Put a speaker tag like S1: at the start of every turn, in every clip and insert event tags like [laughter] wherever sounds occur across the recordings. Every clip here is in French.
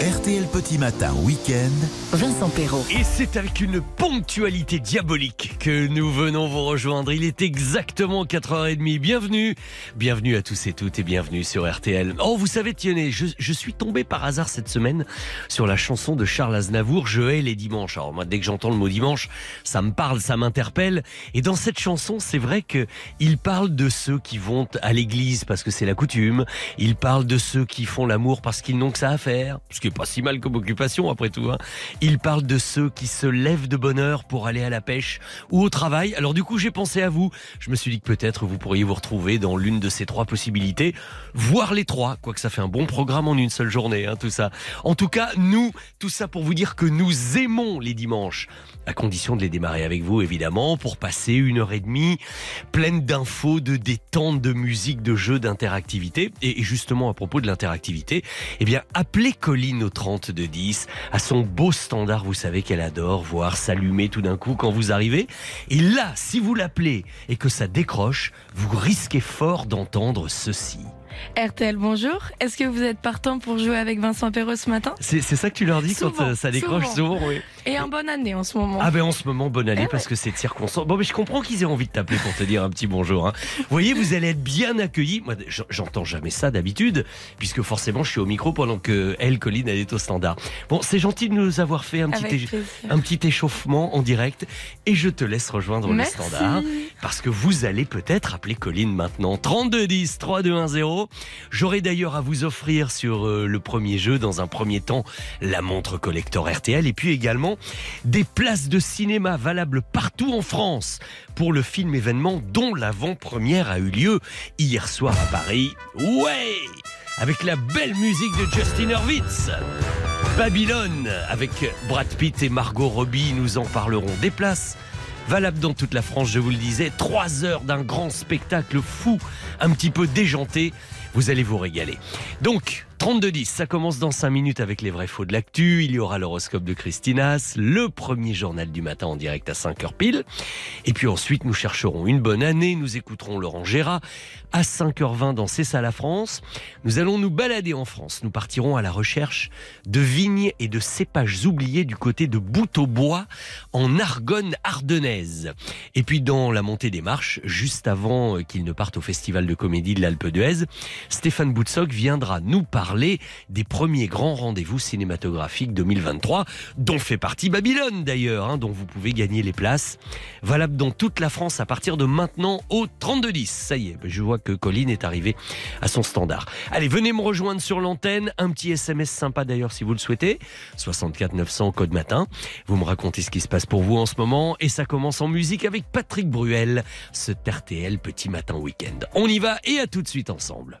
S1: RTL Petit Matin Week-end.
S2: Vincent Perrault.
S3: Et c'est avec une ponctualité diabolique que nous venons vous rejoindre. Il est exactement 4h30. Bienvenue. Bienvenue à tous et toutes et bienvenue sur RTL. Oh, vous savez, tenez, je, je suis tombé par hasard cette semaine sur la chanson de Charles Aznavour, Je hais les dimanches. Alors moi, dès que j'entends le mot dimanche, ça me parle, ça m'interpelle. Et dans cette chanson, c'est vrai que il parle de ceux qui vont à l'église parce que c'est la coutume. Il parle de ceux qui font l'amour parce qu'ils n'ont que ça à faire. Ce qui pas si mal comme occupation après tout. Hein. Il parle de ceux qui se lèvent de bonne heure pour aller à la pêche ou au travail. Alors du coup, j'ai pensé à vous. Je me suis dit que peut-être vous pourriez vous retrouver dans l'une de ces trois possibilités, voire les trois, quoique ça fait un bon programme en une seule journée, hein, tout ça. En tout cas, nous, tout ça pour vous dire que nous aimons les dimanches, à condition de les démarrer avec vous, évidemment, pour passer une heure et demie pleine d'infos, de détente, de musique, de jeux, d'interactivité. Et justement, à propos de l'interactivité, eh bien, appelez Colline au 30 de 10 à son beau standard, vous savez qu'elle adore voir s'allumer tout d'un coup quand vous arrivez. Et là, si vous l'appelez et que ça décroche, vous risquez fort d'entendre ceci.
S4: RTL, bonjour. Est-ce que vous êtes partant pour jouer avec Vincent Perrault ce matin?
S3: C'est ça que tu leur dis quand
S4: Souvent,
S3: euh, ça décroche
S4: souvent.
S3: souvent, oui.
S4: Et un bonne année en ce moment.
S3: Ah ben en ce moment, bonne année
S4: Eh
S3: parce que c'est de circonstance. Bon mais je comprends qu'ils aient envie de t'appeler pour te dire un petit bonjour. hein. Vous voyez, vous allez être bien accueillis. Moi, j'entends jamais ça d'habitude, puisque forcément je suis au micro pendant que elle, Colline, elle est au standard. Bon, c'est gentil de nous avoir fait un petit, un petit échauffement en direct, et je te laisse rejoindre
S4: Merci.
S3: le standard. Parce que vous allez peut-être appeler Colline maintenant. 3210 3210. J'aurai d'ailleurs à vous offrir sur euh, le premier jeu, dans un premier temps, la montre collector RTL et puis également des places de cinéma valables partout en France pour le film événement dont l'avant-première a eu lieu hier soir à Paris. Ouais Avec la belle musique de Justin Hurwitz. Babylone avec Brad Pitt et Margot Robbie, nous en parlerons. Des places valables dans toute la France, je vous le disais. Trois heures d'un grand spectacle fou, un petit peu déjanté. Vous allez vous régaler. Donc, 32-10, ça commence dans 5 minutes avec les vrais faux de l'actu. Il y aura l'horoscope de Christinas, le premier journal du matin en direct à 5h pile. Et puis ensuite, nous chercherons une bonne année. Nous écouterons Laurent Gérard à 5h20 dans C'est la France. Nous allons nous balader en France. Nous partirons à la recherche de vignes et de cépages oubliés du côté de Bout-au-Bois en Argonne ardennaise. Et puis dans la montée des marches, juste avant euh, qu'il ne parte au festival de comédie de l'Alpe d'Huez, Stéphane Boutsock viendra nous parler des premiers grands rendez-vous cinématographiques 2023, dont fait partie Babylone d'ailleurs, hein, dont vous pouvez gagner les places. Valable dans toute la France à partir de maintenant au 3210. Ça y est, je vois que Colline est arrivée à son standard. Allez, venez me rejoindre sur l'antenne. Un petit SMS sympa d'ailleurs si vous le souhaitez. 64 900 code matin. Vous me racontez ce qui se passe pour vous en ce moment. Et ça commence en musique avec Patrick Bruel, ce RTL Petit Matin Week-end. On y va et à tout de suite ensemble.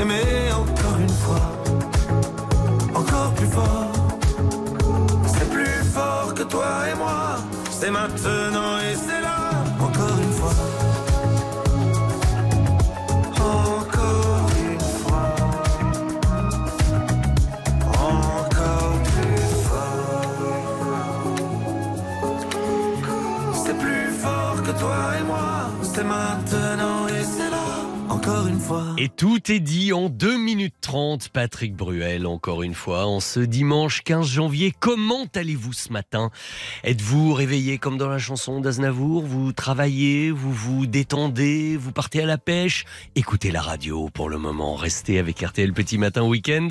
S5: aimer encore une fois, encore plus fort. C'est plus fort que toi et moi, c'est maintenant et c'est là, Et
S3: tout est dit en 2 minutes 30. Patrick Bruel, encore une fois, en ce dimanche 15 janvier. Comment allez-vous ce matin? Êtes-vous réveillé comme dans la chanson d'Aznavour? Vous travaillez Vous vous détendez Vous partez à la pêche? Écoutez la radio pour le moment. Restez avec RTL Petit Matin Week-end.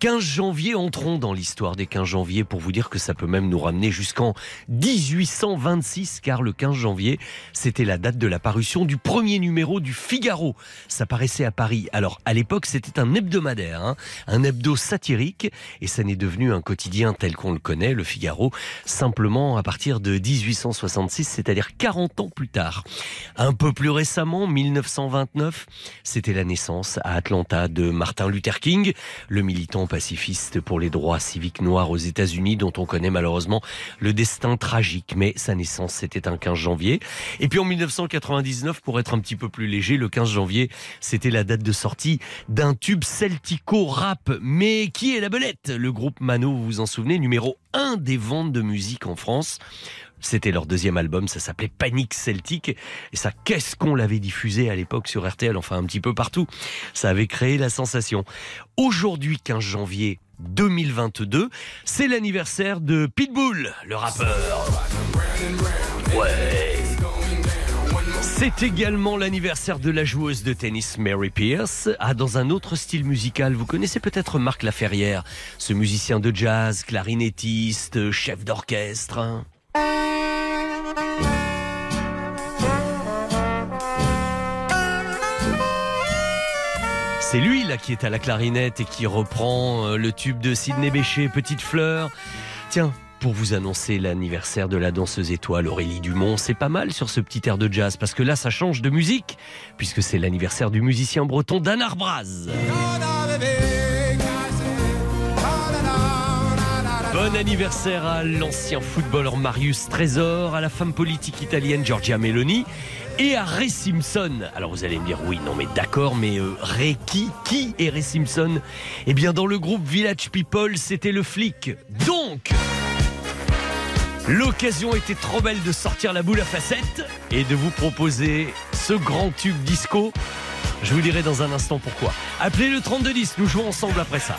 S3: 15 janvier, entrons dans l'histoire des 15 janvier pour vous dire que ça peut même nous ramener jusqu'en 1826, car le 15 janvier, c'était la date de la parution du premier numéro du Figaro. Ça paraissait à Paris. Alors, à l'époque, c'était un hebdomadaire, hein, un hebdo satirique, et ça n'est devenu un quotidien tel qu'on le connaît, le Figaro, simplement à partir de 1866, c'est-à-dire 40 ans plus tard. Un peu plus récemment, 1929, c'était la naissance à Atlanta de Martin Luther King, le militant pacifiste pour les droits civiques noirs aux États-Unis, dont on connaît malheureusement le destin tragique. Mais sa naissance, c'était un 15 janvier. Et puis en 1999, pour être un petit peu plus léger, le 15 janvier, c'était la date de sortie d'un tube celtico-rap. Mais qui est la belette? Le groupe Mano, vous vous en souvenez, numéro 1 des ventes de musique en France. C'était leur deuxième album, ça s'appelait Panique Celtique. Et ça, qu'est-ce qu'on l'avait diffusé à l'époque sur RTL, enfin un petit peu partout. Ça avait créé la sensation. Aujourd'hui, 15 janvier 2022, c'est l'anniversaire de Pitbull, le rappeur. Ouais. C'est également l'anniversaire de la joueuse de tennis Mary Pierce. Ah, dans un autre style musical, vous connaissez peut-être Marc Laferrière, ce musicien de jazz, clarinettiste, chef d'orchestre. hein. C'est lui là qui est à la clarinette et qui reprend euh, le tube de Sidney Bechet, Petite Fleur. Tiens, pour vous annoncer l'anniversaire de la danseuse étoile Aurélie Dumont, c'est pas mal sur ce petit air de jazz parce que là ça change de musique puisque c'est l'anniversaire du musicien breton Dan Arbraz. Bon anniversaire à l'ancien footballeur Marius Trésor, à la femme politique italienne Giorgia Meloni et à Ray Simpson. Alors vous allez me dire oui, non mais d'accord, mais euh, Ray qui Qui est Ray Simpson? Eh bien dans le groupe Village People, c'était le flic. Donc L'occasion était trop belle de sortir la boule à facettes et de vous proposer ce grand tube disco. Je vous dirai dans un instant pourquoi. Appelez le 3210, nous jouons ensemble après ça.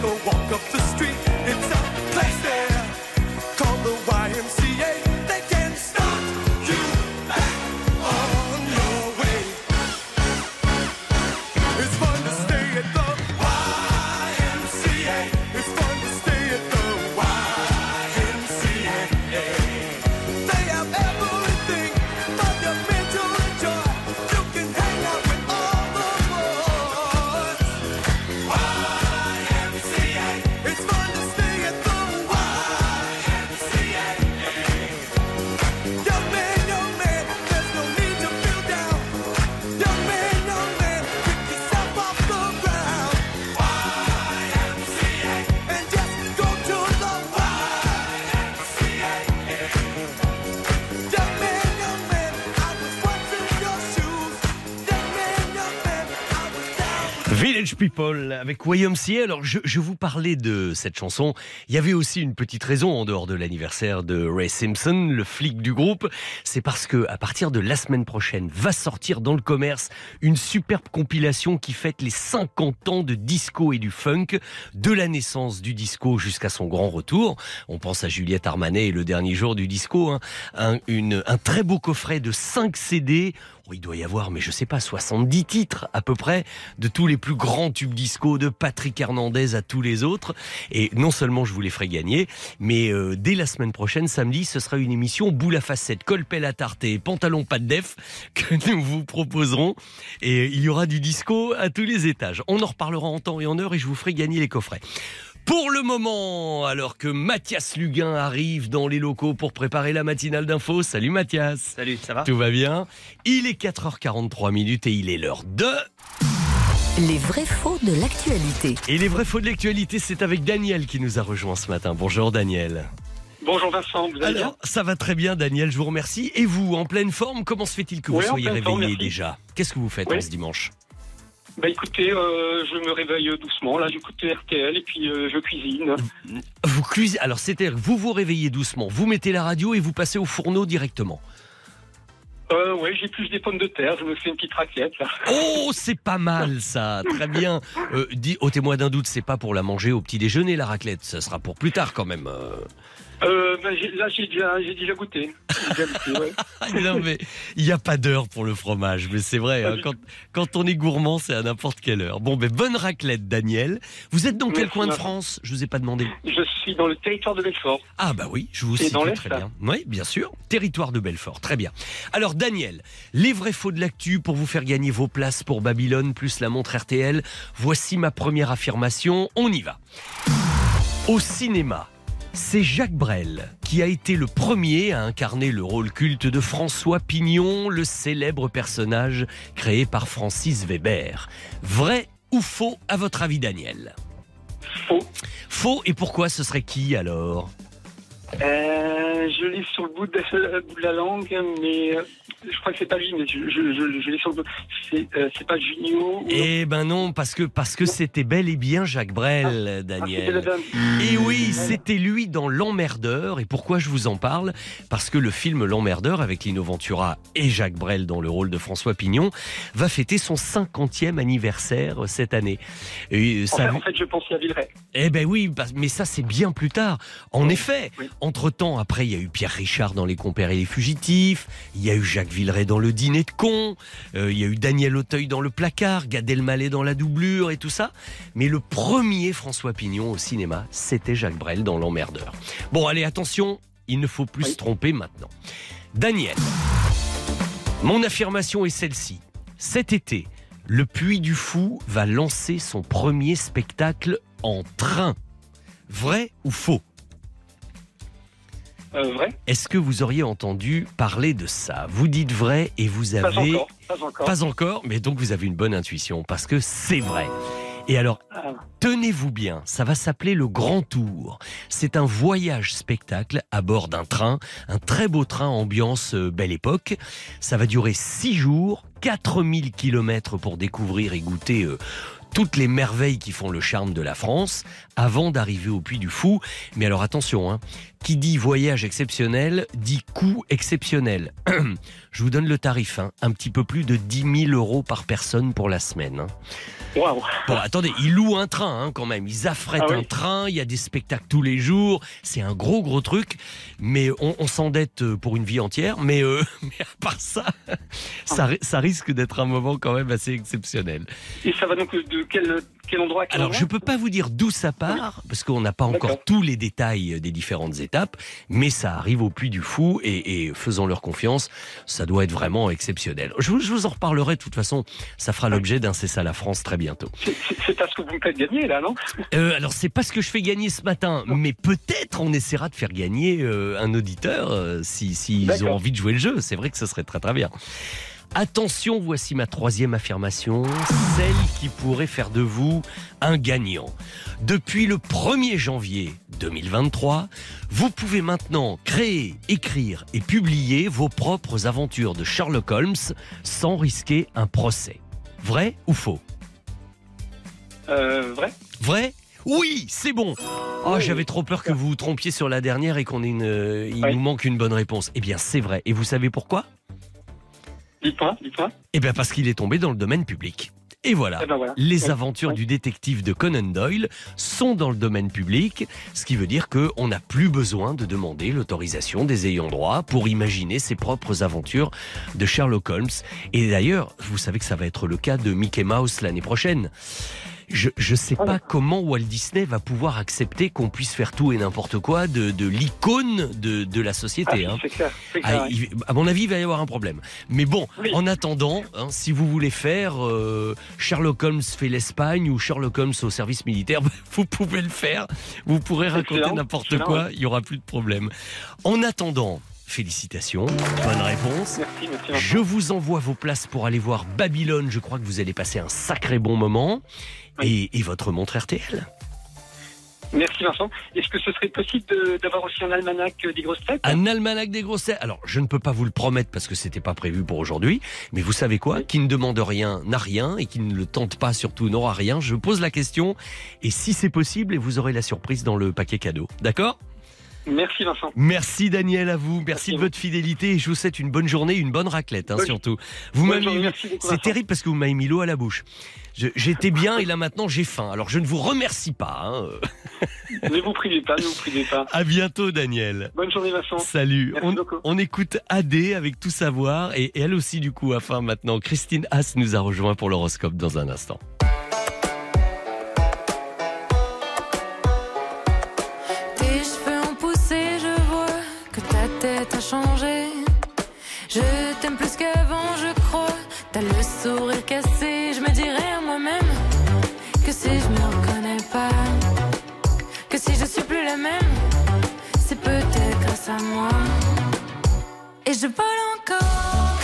S5: Take a
S3: People avec YMCA. Alors, je, je vous parlais de cette chanson. Il y avait aussi une petite raison en dehors de l'anniversaire de Ray Simpson, le flic du groupe. C'est parce que à partir de la semaine prochaine va sortir dans le commerce une superbe compilation qui fête les 50 ans de disco et du funk, de la naissance du disco jusqu'à son grand retour. On pense à Juliette Armanet et le dernier jour du disco. hein. Un, une- un très beau coffret de 5 CD. Oh, il doit y avoir, mais je sais pas, 70 titres à peu près de tous les plus grands tubes disco, de Patrick Hernandez à tous les autres. Et non seulement je vous les ferai gagner, mais euh, dès la semaine prochaine, samedi, ce sera une émission boule à facettes, colpel à tarte et pantalon pas de def [laughs] que nous vous proposerons. Et il y aura du disco à tous les étages. On en reparlera en temps et en heure et je vous ferai gagner les coffrets. Pour le moment, alors que Mathias Luguin arrive dans les locaux pour préparer la matinale d'info. Salut Mathias.
S6: Salut, ça va?
S3: Tout va bien Il est 4h43 minutes et il est l'heure de...
S2: Les vrais faux de l'actualité.
S3: Et les vrais faux de l'actualité, c'est avec Daniel qui nous a rejoint ce matin. Bonjour Daniel.
S7: Bonjour Vincent, vous allez bien?
S3: Alors, ça va très bien Daniel, je vous remercie. Et vous, en pleine forme, comment se fait-il que vous
S7: Oui,
S3: soyez
S7: forme,
S3: réveillé déjà? Qu'est-ce que vous faites
S7: Oui.
S3: en ce dimanche?
S7: Bah écoutez, euh, je me réveille doucement, là j'écoute RTL et puis euh, je cuisine.
S3: Vous cuisinez. Alors, c'est-à-dire, vous vous réveillez doucement, vous mettez la radio et vous passez au fourneau directement.
S7: Euh, ouais, j'ai plus des pommes de terre, je me fais une petite raclette là. [laughs]
S3: Oh, c'est pas mal ça, très bien. Euh, dis, témoin d'un doute, c'est pas pour la manger au petit déjeuner la raclette, ça sera pour plus tard quand même. Euh.
S7: J'ai- là j'ai déjà, goûté. Déjà goûté, ouais. [laughs]
S3: Non mais il n'y a pas d'heure pour le fromage, mais c'est vrai, hein, quand, quand on est gourmand, c'est à n'importe quelle heure. Bon, ben bonne raclette, Daniel. Vous êtes dans quel coin de. France? Je vous ai pas demandé.
S7: Je suis dans le territoire de Belfort.
S3: Ah bah oui, je vous cite très bien. Oui, bien sûr. Territoire de Belfort, très bien. Alors Daniel, les vrais faux de l'actu pour vous faire gagner vos places pour Babylone plus la montre RTL. Voici ma première affirmation, on y va. Au cinéma, c'est Jacques Brel qui a été le premier à incarner le rôle culte de François Pignon, le célèbre personnage créé par Francis Weber. Vrai ou faux à votre avis Daniel?
S7: Faux.
S3: Faux et pourquoi ce serait qui alors?
S7: Euh, je l'ai sur le bout de, le bout de la langue, mais euh, je crois que c'est pas lui, mais je, je, je, je l'ai sur le bout. C'est, euh, pas Junio.
S3: Eh ben non, parce que parce que c'était bel et bien Jacques Brel,
S7: Ah, la
S3: Daniel.
S7: dame.
S3: Et oui, c'était lui dans L'Emmerdeur. Et pourquoi je vous en parle? Parce que le film L'Emmerdeur, avec Lino Ventura et Jacques Brel dans le rôle de François Pignon, va fêter son 50e anniversaire cette année. Et
S7: En fait, en fait, je pensais à Villeray.
S3: eh ben oui, mais ça c'est bien plus tard. En effet,
S7: oui.
S3: Entre-temps, après, il y a eu Pierre Richard dans Les Compères et les Fugitifs, il y a eu Jacques Villeray dans Le Dîner de cons, euh, il y a eu Daniel Auteuil dans Le Placard, Gad Elmaleh dans La Doublure et tout ça. Mais le premier François Pignon au cinéma, c'était Jacques Brel dans L'Emmerdeur. Bon, allez, attention, il ne faut plus
S7: Oui.
S3: se tromper maintenant. Daniel, mon affirmation est celle-ci. Cet été, le Puy du Fou va lancer son premier spectacle en train. Vrai ou faux?
S7: Euh, vrai
S3: Est-ce que vous auriez entendu parler de ça? Vous dites vrai et vous
S7: Pas
S3: avez...
S7: encore. Pas encore.
S3: Pas encore, mais donc vous avez une bonne intuition parce que c'est vrai. Et alors,
S7: Ah,
S3: tenez-vous bien, ça va s'appeler le Grand Tour. C'est un voyage spectacle à bord d'un train, un très beau train ambiance euh, belle époque. Ça va durer six jours, 4000 kilomètres pour découvrir et goûter euh, toutes les merveilles qui font le charme de la France avant d'arriver au Puy du Fou. Mais alors attention, hein, qui dit voyage exceptionnel dit coût exceptionnel. [clears throat] Je vous donne le tarif, hein, un petit peu plus de 10 000 euros par personne pour la semaine. hein.
S7: Waouh.
S3: Bon, attendez, ils louent un train hein, quand même. Ils affrètent
S7: Ah oui.
S3: un train, il y a des spectacles tous les jours. C'est un gros, gros truc. Mais on, on s'endette euh, pour une vie entière. Mais, euh, [laughs] mais à part ça, ça, ri- ça risque d'être un moment quand même assez exceptionnel.
S7: Et ça va donc de quel, quel endroit quel
S3: Alors,
S7: endroit
S3: je peux pas vous dire d'où ça part, parce qu'on n'a pas encore tous les détails des différentes étapes, mais ça arrive au Puy du Fou et, et faisons leur confiance, ça doit être vraiment exceptionnel. Je vous, je vous en reparlerai de toute façon, ça fera l'objet d'un C'est ça la France très bientôt.
S7: C'est- parce que vous me faites gagner, là, non?
S3: Euh, alors c'est pas ce que je fais gagner ce matin, mais peut-être on essaiera de faire gagner euh, un auditeur euh, si s'ils ont envie de jouer le jeu. C'est vrai que ce serait très très bien. Attention, voici ma troisième affirmation, celle qui pourrait faire de vous un gagnant. Depuis le 1er janvier 2023, vous pouvez maintenant créer, écrire et publier vos propres aventures de Sherlock Holmes sans risquer un procès. Vrai ou faux?
S7: Euh, Vrai
S3: Vrai? Oui, c'est bon. Oh,
S7: Oui.
S3: j'avais trop peur que vous vous trompiez sur la dernière et qu'on ait une, euh, il
S7: Oui.
S3: nous manque une bonne réponse. Eh bien, c'est vrai. Et vous savez pourquoi?
S7: Dites-moi, dites-moi.
S3: Eh bien, parce qu'il est tombé dans le domaine public. Et voilà.
S7: Eh ben voilà.
S3: Les
S7: Oui.
S3: aventures
S7: Oui.
S3: du détective de Conan Doyle sont dans le domaine public, ce qui veut dire qu'on n'a plus besoin de demander l'autorisation des ayants droit pour imaginer ses propres aventures de Sherlock Holmes. Et d'ailleurs, vous savez que ça va être le cas de Mickey Mouse l'année prochaine. Je ne sais
S7: Ah,
S3: pas comment Walt Disney va pouvoir accepter qu'on puisse faire tout et n'importe quoi de, de l'icône de, de la
S7: Ah,
S3: société. hein.
S7: c'est clair.
S3: Ah, il- à mon avis, il va y avoir un problème. Mais bon,
S7: Oui.
S3: en attendant, hein, si vous voulez faire euh, Sherlock Holmes fait l'Espagne ou Sherlock Holmes au service militaire, [laughs] vous pouvez le faire. Vous pourrez raconter n'importe quoi, il y aura plus de problème. En attendant, félicitations, bonne réponse.
S7: Merci, merci. Vincent.
S3: Je vous envoie vos places pour aller voir Babylone. Je crois que vous allez passer un sacré bon moment. Et, et votre montre RTL.
S7: Merci Vincent. Est-ce que ce serait possible d'avoir aussi un almanach euh, des grosses têtes
S3: Un almanach des grosses têtes. Alors, je ne peux pas vous le promettre parce que c'était pas prévu pour aujourd'hui. Mais vous savez quoi? Qui ne demande rien n'a rien et qui ne le tente pas surtout n'aura rien. Je pose la question et si c'est possible, et vous aurez la surprise dans le paquet cadeau. D'accord?
S7: Merci Vincent.
S3: Merci Daniel à vous. Merci,
S7: Merci
S3: de
S7: vous.
S3: votre fidélité et je vous souhaite une bonne journée, une bonne raclette hein,
S7: Bonne-
S3: surtout. Vous m'avez C'est terrible parce que vous m'avez mis l'eau à la bouche. J'étais bien et là maintenant j'ai faim. Alors je ne vous remercie pas. hein.
S7: ne vous privez pas, ne vous privez pas.
S3: À bientôt Daniel.
S7: Bonne journée Vincent.
S3: Salut. On, on écoute AD avec tout savoir et, et elle aussi du coup enfin maintenant. Christine Haas nous a rejoint pour l'horoscope dans un instant.
S6: À moi. Et je vole encore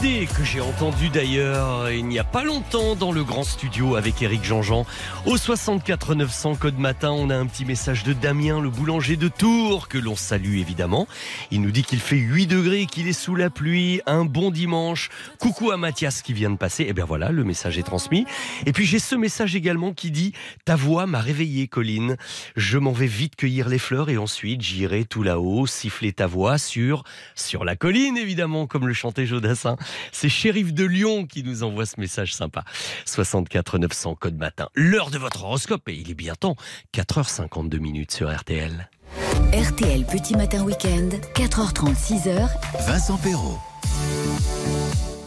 S3: Que j'ai entendu d'ailleurs il n'y a pas longtemps dans le grand studio avec Eric Jean-Jean. Au 64 900 code matin, on a un petit message de Damien, le boulanger de Tours, que l'on salue évidemment. Il nous dit qu'il fait 8 degrés, qu'il est sous la pluie. Un bon dimanche. Coucou à Mathias qui vient de passer. Et bien voilà, le message est transmis. Et puis j'ai ce message également qui dit Ta voix m'a réveillé, Colline. Je m'en vais vite cueillir les fleurs et ensuite j'irai tout là-haut siffler ta voix sur, sur la colline, évidemment, comme le chantait Jodassin. C'est Shérif de Lyon qui nous envoie ce message sympa. 64 900 code matin. L'heure de votre horoscope et il est bien temps. 4h52 minutes sur RTL.
S2: RTL Petit Matin Week-end, 4h30, 6h,
S1: Vincent Perrault.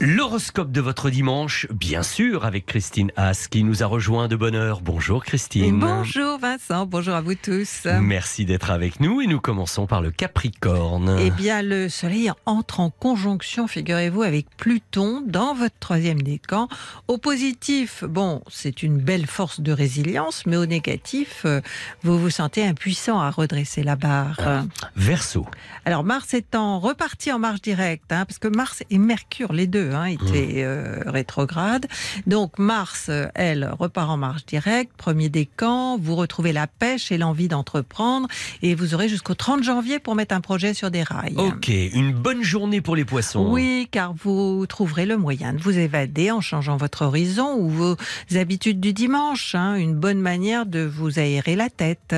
S3: L'horoscope de votre dimanche, bien sûr, avec Christine Haas qui nous a rejoint de bonne heure. Bonjour Christine.
S8: Bonjour Vincent, bonjour à vous tous.
S3: Merci d'être avec nous et nous commençons par le Capricorne.
S8: Eh bien, le Soleil entre en conjonction, figurez-vous, avec Pluton dans votre troisième décan. Au positif, bon, c'est une belle force de résilience, mais au négatif, euh, vous vous sentez impuissant à redresser la barre.
S3: Verseau.
S8: Alors, Mars étant reparti en marche directe, hein, parce que Mars et Mercure, les deux, hein, étaient euh, rétrogrades. Donc, Mars, euh, elle, repart en marche directe, premier décan, vous retrouvez la pêche et l'envie d'entreprendre, et vous aurez jusqu'au 30 janvier pour mettre un projet sur des rails.
S3: Ok, une bonne journée pour les poissons.
S8: Oui, car vous trouverez le moyen de vous évader en changeant votre horizon ou vos habitudes du dimanche. hein, une bonne manière de vous aérer la tête.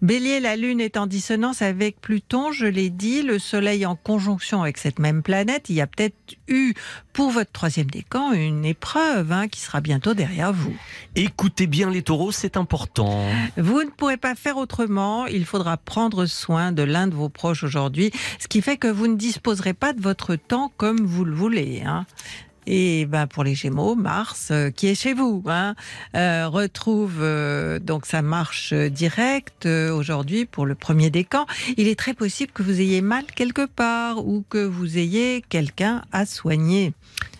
S8: Bélier, la Lune est en dissonance avec Pluton, je l'ai dit, le Soleil en conjonction avec cette même planète. Il y a peut-être eu pour votre troisième décan une épreuve hein, qui sera bientôt derrière vous.
S3: Écoutez bien les taureaux, c'est important.
S8: Vous ne pourrez pas faire autrement. Il faudra prendre soin de l'un de vos proches aujourd'hui, ce qui fait que vous ne disposerez pas de votre temps comme vous le voulez. hein. Et ben pour les Gémeaux, Mars, euh, qui est chez vous, hein, euh, retrouve euh, donc sa marche directe euh, aujourd'hui pour le premier décan. Il est très possible que vous ayez mal quelque part ou que vous ayez quelqu'un à soigner.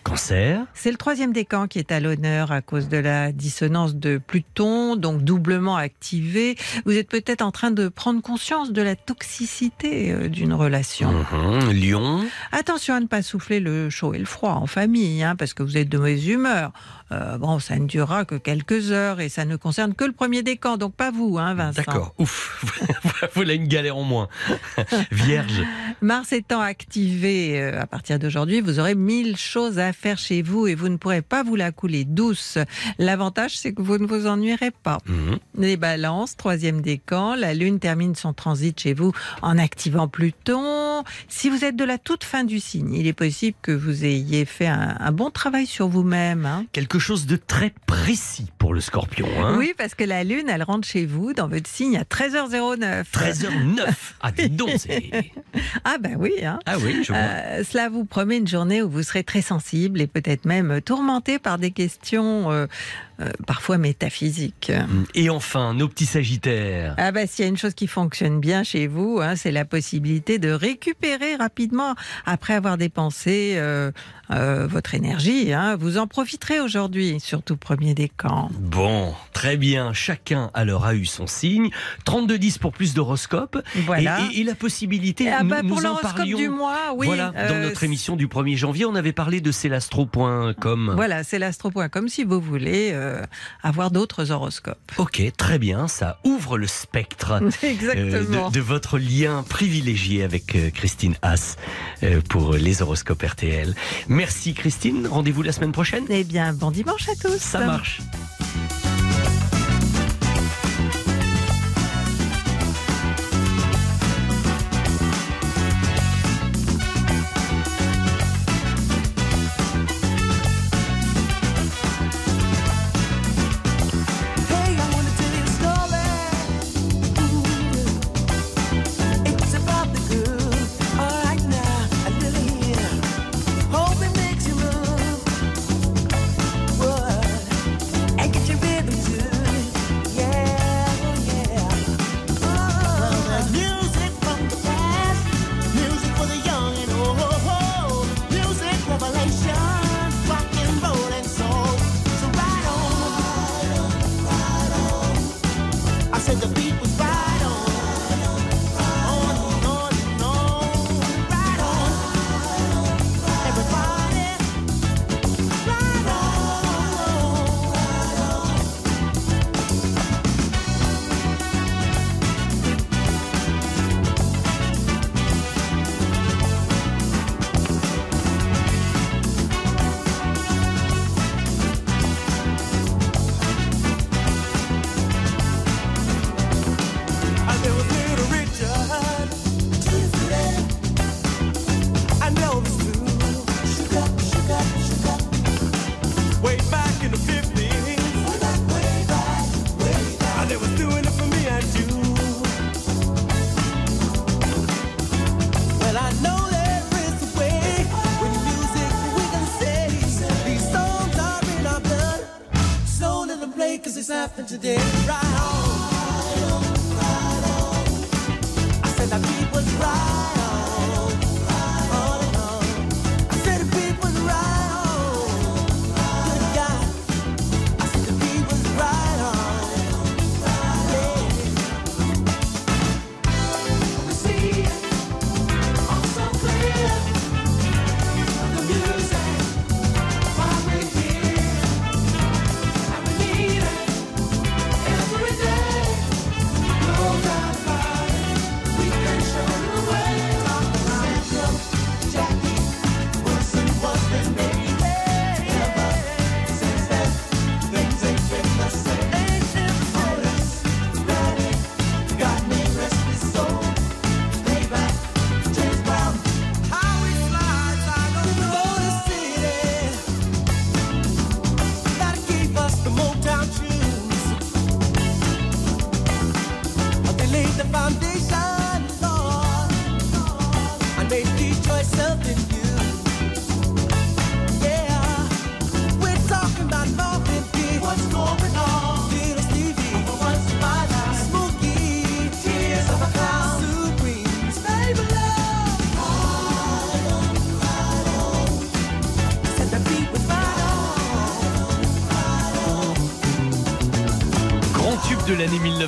S3: Cancer.
S8: C'est le troisième décan qui est à l'honneur à cause de la dissonance de Pluton, donc doublement activé. Vous êtes peut-être en train de prendre conscience de la toxicité euh, d'une relation.
S3: Mhm. Lion.
S8: Attention à ne pas souffler le chaud et le froid en famille, hein, parce que vous êtes de mauvaise humeur. Euh, bon, ça ne durera que quelques heures et ça ne concerne que le premier décan, donc pas vous, hein, Vincent.
S3: D'accord. Ouf. [laughs] voilà une galère en moins. [laughs] Vierge.
S8: Mars étant activé euh, à partir d'aujourd'hui, vous aurez mille choses à faire chez vous et vous ne pourrez pas vous la couler douce. L'avantage, c'est que vous ne vous ennuierez pas.
S3: Mhm.
S8: Les balances, troisième décan, la Lune termine son transit chez vous en activant Pluton. Si vous êtes de la toute fin du signe, il est possible que vous ayez fait un, un bon travail sur vous-même. hein.
S3: Quelque chose de très précis pour le scorpion. Hein
S8: Oui, parce que la Lune, elle rentre chez vous dans votre signe à 13h09.
S3: 13h09. Ah, dites donc. [laughs]
S8: Ah ben oui, hein.
S3: Ah oui, je vois.
S8: Euh, cela vous promet une journée où vous serez très sensible et peut-être même tourmenté par des questions euh, euh, parfois métaphysiques.
S3: Et enfin, nos petits sagittaires.
S8: Ah bah s'il y a une chose qui fonctionne bien chez vous, hein, c'est la possibilité de récupérer rapidement après avoir dépensé euh, euh, votre énergie. hein. Vous en profiterez aujourd'hui, surtout premier décan.
S3: Bon, très bien. Chacun alors a eu son signe. 32-10 pour plus d'horoscopes.
S8: Voilà.
S3: Et, et- et la possibilité.
S8: Ah
S3: nous,
S8: bah, pour
S3: nous en
S8: l'horoscope
S3: parlions.
S8: du mois, oui.
S3: Voilà, dans notre émission du 1er janvier, on avait parlé de celastro.com.
S8: Voilà, c'est l'astro.com si vous voulez avoir d'autres horoscopes.
S3: Ok, très bien. Ça ouvre le spectre. [laughs] euh,
S8: Exactement.
S3: de, de votre lien privilégié avec euh, Christine Haas euh, pour les horoscopes RTL. Merci Christine, rendez-vous la semaine prochaine.
S8: Eh bien, bon dimanche à tous.
S3: Ça marche.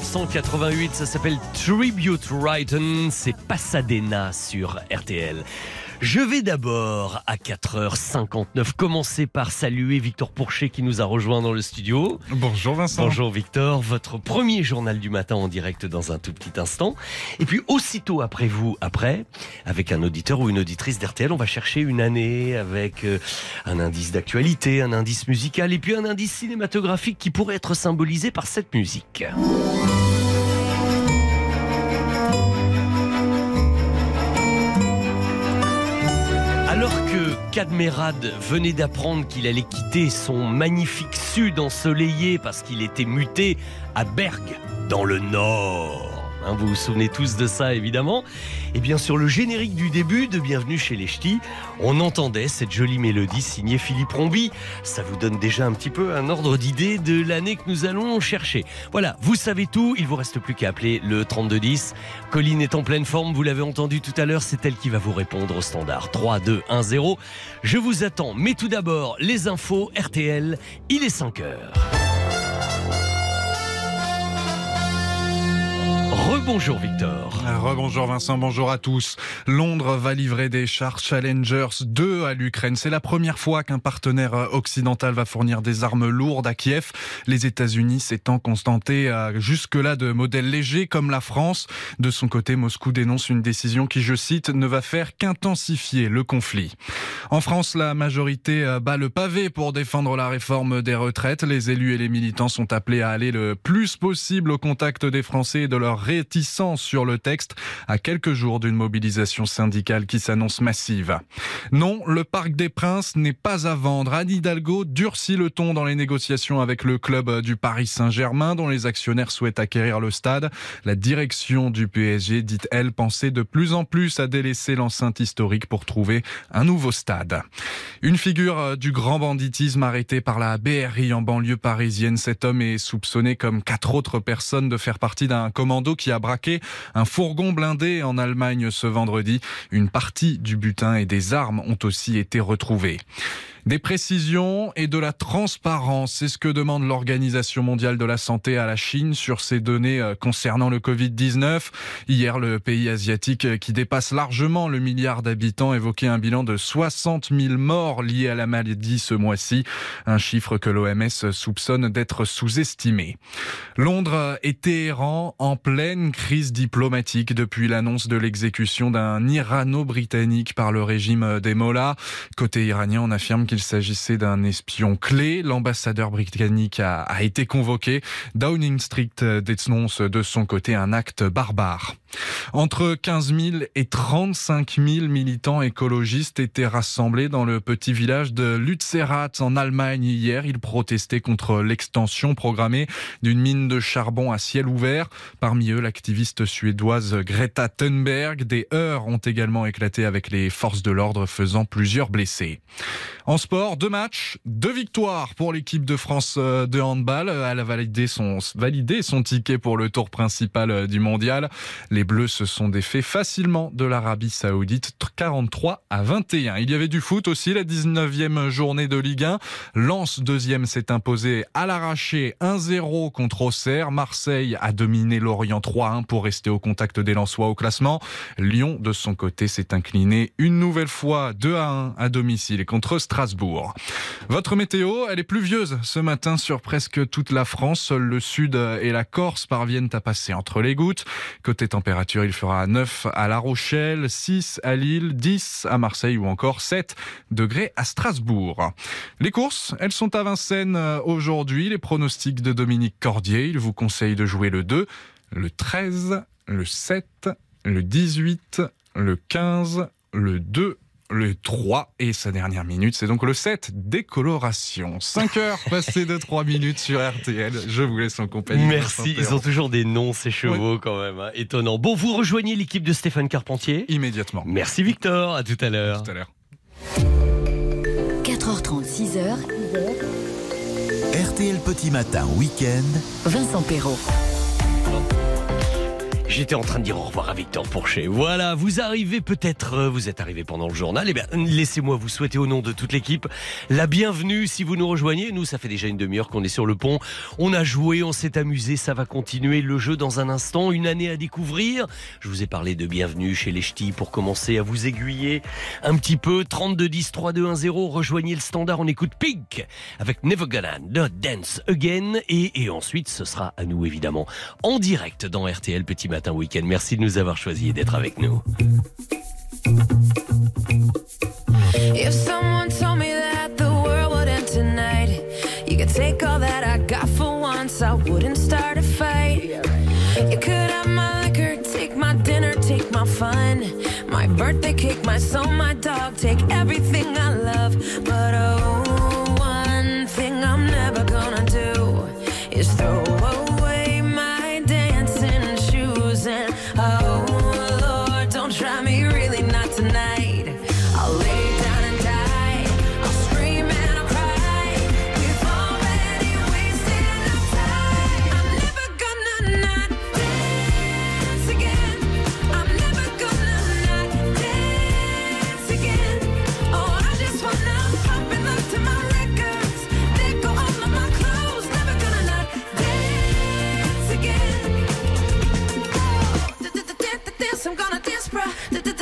S3: 1988, ça s'appelle Tribute Written, c'est Pasadena sur RTL. Je vais d'abord à 4h59 commencer par saluer Victor Pourchet qui nous a rejoint dans le studio.
S9: Bonjour Vincent.
S3: Bonjour Victor, votre premier journal du matin en direct dans un tout petit instant. Et puis aussitôt après vous, après, avec un auditeur ou une auditrice d'RTL, on va chercher une année avec euh, un indice d'actualité, un indice musical et puis un indice cinématographique qui pourrait être symbolisé par cette musique. Que Cadmerad venait d'apprendre qu'il allait quitter son magnifique sud ensoleillé parce qu'il était muté à Bergue, dans le nord. Hein, vous vous souvenez tous de ça évidemment. Et bien sur le générique du début de Bienvenue chez les Ch'tis, on entendait cette jolie mélodie signée Philippe Rombi. Ça vous donne déjà un petit peu un ordre d'idée de l'année que nous allons chercher. Voilà, vous savez tout, il vous reste plus qu'à appeler le 3210. Colline est en pleine forme, vous l'avez entendu tout à l'heure, c'est elle qui va vous répondre au standard 3, 2, 1, 0. Je vous attends, mais tout d'abord, les infos RTL, il est 5 heures. Rebonjour Victor.
S9: Rebonjour Vincent, bonjour à tous. Londres va livrer des chars Challengers 2 à l'Ukraine. C'est la première fois qu'un partenaire occidental va fournir des armes lourdes à Kiev. Les États-Unis s'étant contentés jusque-là de modèles légers comme la France. De son côté, Moscou dénonce une décision qui, je cite, ne va faire qu'intensifier le conflit. En France, la majorité bat le pavé pour défendre la réforme des retraites. Les élus et les militants sont appelés à aller le plus possible au contact des Français et de leur sur le texte à quelques jours d'une mobilisation syndicale qui s'annonce massive. Non, le Parc des Princes n'est pas à vendre. Anne Hidalgo durcit le ton dans les négociations avec le club du Paris Saint-Germain dont les actionnaires souhaitent acquérir le stade. La direction du PSG dit elle penser de plus en plus à délaisser l'enceinte historique pour trouver un nouveau stade. Une figure du grand banditisme arrêté par la BRI en banlieue parisienne. Cet homme est soupçonné comme quatre autres personnes de faire partie d'un commando qui a un fourgon blindé en Allemagne ce vendredi. Une partie du butin et des armes ont aussi été retrouvées. Des précisions et de la transparence, c'est ce que demande l'Organisation mondiale de la santé à la Chine sur ces données concernant le Covid-19. Hier, le pays asiatique qui dépasse largement le milliard d'habitants évoquait un bilan de 60 000 morts liés à la maladie ce mois-ci, un chiffre que l'OMS soupçonne d'être sous-estimé. Londres et Téhéran en pleine crise diplomatique depuis l'annonce de l'exécution d'un Irano-Britannique par le régime des Mollahs. Côté iranien, on affirme qu'il s'agissait d'un espion clé. L'ambassadeur britannique a, a, été convoqué. Downing Street dénonce de son côté un acte barbare. Entre 15 000 et 35 000 militants écologistes étaient rassemblés dans le petit village de Lützerath en Allemagne hier. Ils protestaient contre l'extension programmée d'une mine de charbon à ciel ouvert. Parmi eux, l'activiste suédoise Greta Thunberg. Des heurts ont également éclaté avec les forces de l'ordre, faisant plusieurs blessés. En sport, deux matchs, deux victoires pour l'équipe de France euh, de handball. Elle a validé son, ticket pour le tour principal euh, du mondial. Bleus se sont défaits facilement de l'Arabie Saoudite, 43 à 21. Il y avait du foot aussi, la 19e journée de Ligue 1. Lens, deuxième, s'est imposé à l'arraché 1-0 contre Auxerre. Marseille a dominé Lorient 3-1 pour rester au contact des Lensois au classement. Lyon, de son côté, s'est incliné une nouvelle fois 2 à 1 à domicile contre Strasbourg. Votre météo, elle est pluvieuse ce matin sur presque toute la France. Seul le sud et la Corse parviennent à passer entre les gouttes. Côté température, il fera 9 à La Rochelle, 6 à Lille, 10 à Marseille ou encore 7 degrés à Strasbourg. Les courses, elles sont à Vincennes euh, aujourd'hui. Les pronostics de Dominique Cordier, il vous conseille de jouer le 2, le 13, le 7, le 18, le 15, le 2, le 3 et sa dernière minute, c'est donc le 7, décoloration. 5 [laughs] heures passées de 3 minutes sur RTL. Je vous laisse en compagnie.
S3: Merci, ils ont toujours des noms, ces chevaux quand même. hein. Étonnant. Bon, vous rejoignez l'équipe de Stéphane Carpentier
S9: Immédiatement.
S3: Merci Victor, à tout à l'heure.
S9: Tout à l'heure.
S2: 4h30, 6h,
S1: RTL Petit Matin Week-end.
S2: Vincent Perrault.
S3: J'étais en train de dire au revoir à Victor Pourchet. Voilà, vous arrivez peut-être, euh, vous êtes arrivé pendant le journal. Eh bien, laissez-moi vous souhaiter au nom de toute l'équipe la bienvenue si vous nous rejoignez. Nous, ça fait déjà une demi-heure qu'on est sur le pont. On a joué, on s'est amusé, ça va continuer le jeu dans un instant. Une année à découvrir. Je vous ai parlé de bienvenue chez les ch'tis pour commencer à vous aiguiller un petit peu. 32 10 3 2 1 0. Rejoignez le standard. On écoute Pink avec Never Gonna Not Dance Again. Et, et ensuite, ce sera à nous évidemment en direct dans RTL Petit Matin Week-end. Merci de nous avoir choisis et d'être avec nous.
S10: If someone told me that the world would end tonight, you could take all that I got for once, I wouldn't start a fight. You could have my liquor, take my dinner, take my fun, my birthday cake, my soul, my dog, take everything I love. But oh, I'm gonna dance, bruh.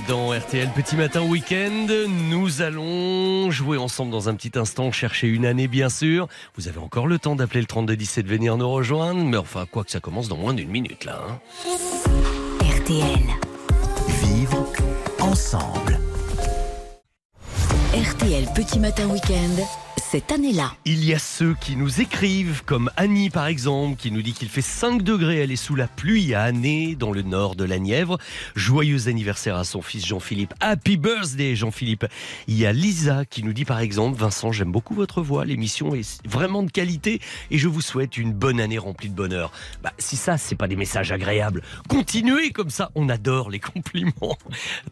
S3: Dans RTL Petit Matin Week-end. Nous allons jouer ensemble dans un petit instant, chercher une année bien sûr. Vous avez encore le temps d'appeler le 3210 et de venir nous rejoindre. Mais enfin, quoi que ça commence dans moins d'une minute là. hein.
S2: RTL.
S1: Vivre ensemble.
S2: RTL Petit Matin Week-end. Cette année-là.
S3: Il y a ceux qui nous écrivent, comme Annie par exemple, qui nous dit qu'il fait 5 degrés, elle est sous la pluie à Année, dans le nord de la Nièvre. Joyeux anniversaire à son fils Jean-Philippe. Happy birthday Jean-Philippe. Il y a Lisa qui nous dit par exemple, Vincent, j'aime beaucoup votre voix, l'émission est vraiment de qualité et je vous souhaite une bonne année remplie de bonheur. Bah, si ça, c'est pas des messages agréables, continuez comme ça, on adore les compliments.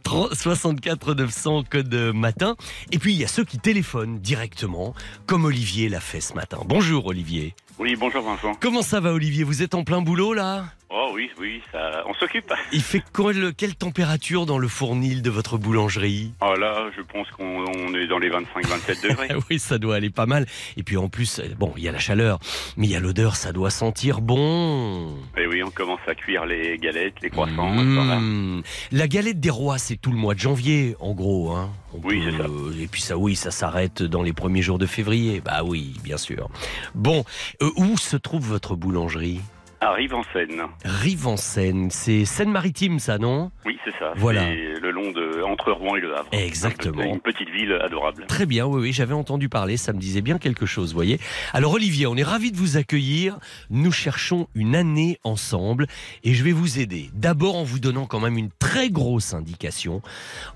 S3: 30 64 900 code matin. Et puis il y a ceux qui téléphonent directement, comme Olivier l'a fait ce matin. Bonjour Olivier.
S11: Oui, bonjour Vincent.
S3: Comment ça va Olivier? Vous êtes en plein boulot là?
S11: Oh oui, oui, ça, on s'occupe.
S3: Il fait quelle, quelle température dans le fournil de votre boulangerie?
S11: Oh là, je pense qu'on on est dans les 25-27 degrés. [laughs]
S3: Oui, ça doit aller pas mal. Et puis en plus, euh, bon, il y a la chaleur, mais il y a l'odeur, ça doit sentir bon.
S11: Et oui, on commence à cuire les galettes, les croissants.
S3: Mmh. La galette des rois, c'est tout le mois de janvier, en gros. Hein. On
S11: Oui,
S3: peut-
S11: c'est ça.
S3: Et puis ça, oui, ça s'arrête dans les premiers jours de février. Bah oui, bien sûr. Bon, euh, où se trouve votre boulangerie?
S11: Arrive en Seine.
S3: Rive en Seine, c'est Seine-Maritime, ça, non?
S11: Oui, c'est ça.
S3: Voilà.
S11: Le long de entre Rouen et Le Havre.
S3: Exactement.
S11: Une petite ville adorable.
S3: Très bien, oui, oui, j'avais entendu parler, ça me disait bien quelque chose, voyez. Alors Olivier, on est ravis de vous accueillir. Nous cherchons une année ensemble et je vais vous aider. D'abord en vous donnant quand même une très grosse indication,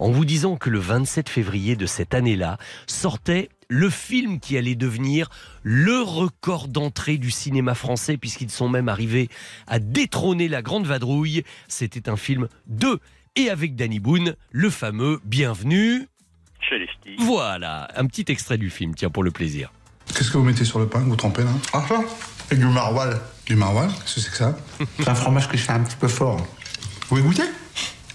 S3: en vous disant que le 27 février de cette année-là sortait le film qui allait devenir le record d'entrée du cinéma français, puisqu'ils sont même arrivés à détrôner la Grande Vadrouille. C'était un film de et avec Danny Boone, le fameux Bienvenue.
S11: Chez les ch'tis.
S3: Voilà, un petit extrait du film, tiens, pour le plaisir.
S12: Qu'est-ce que vous mettez sur le pain que vous trempez là Ah ça Et du maroilles. Du maroilles Qu'est-ce que c'est que ça [laughs] C'est un fromage que je fais un petit peu fort. Vous voulez goûter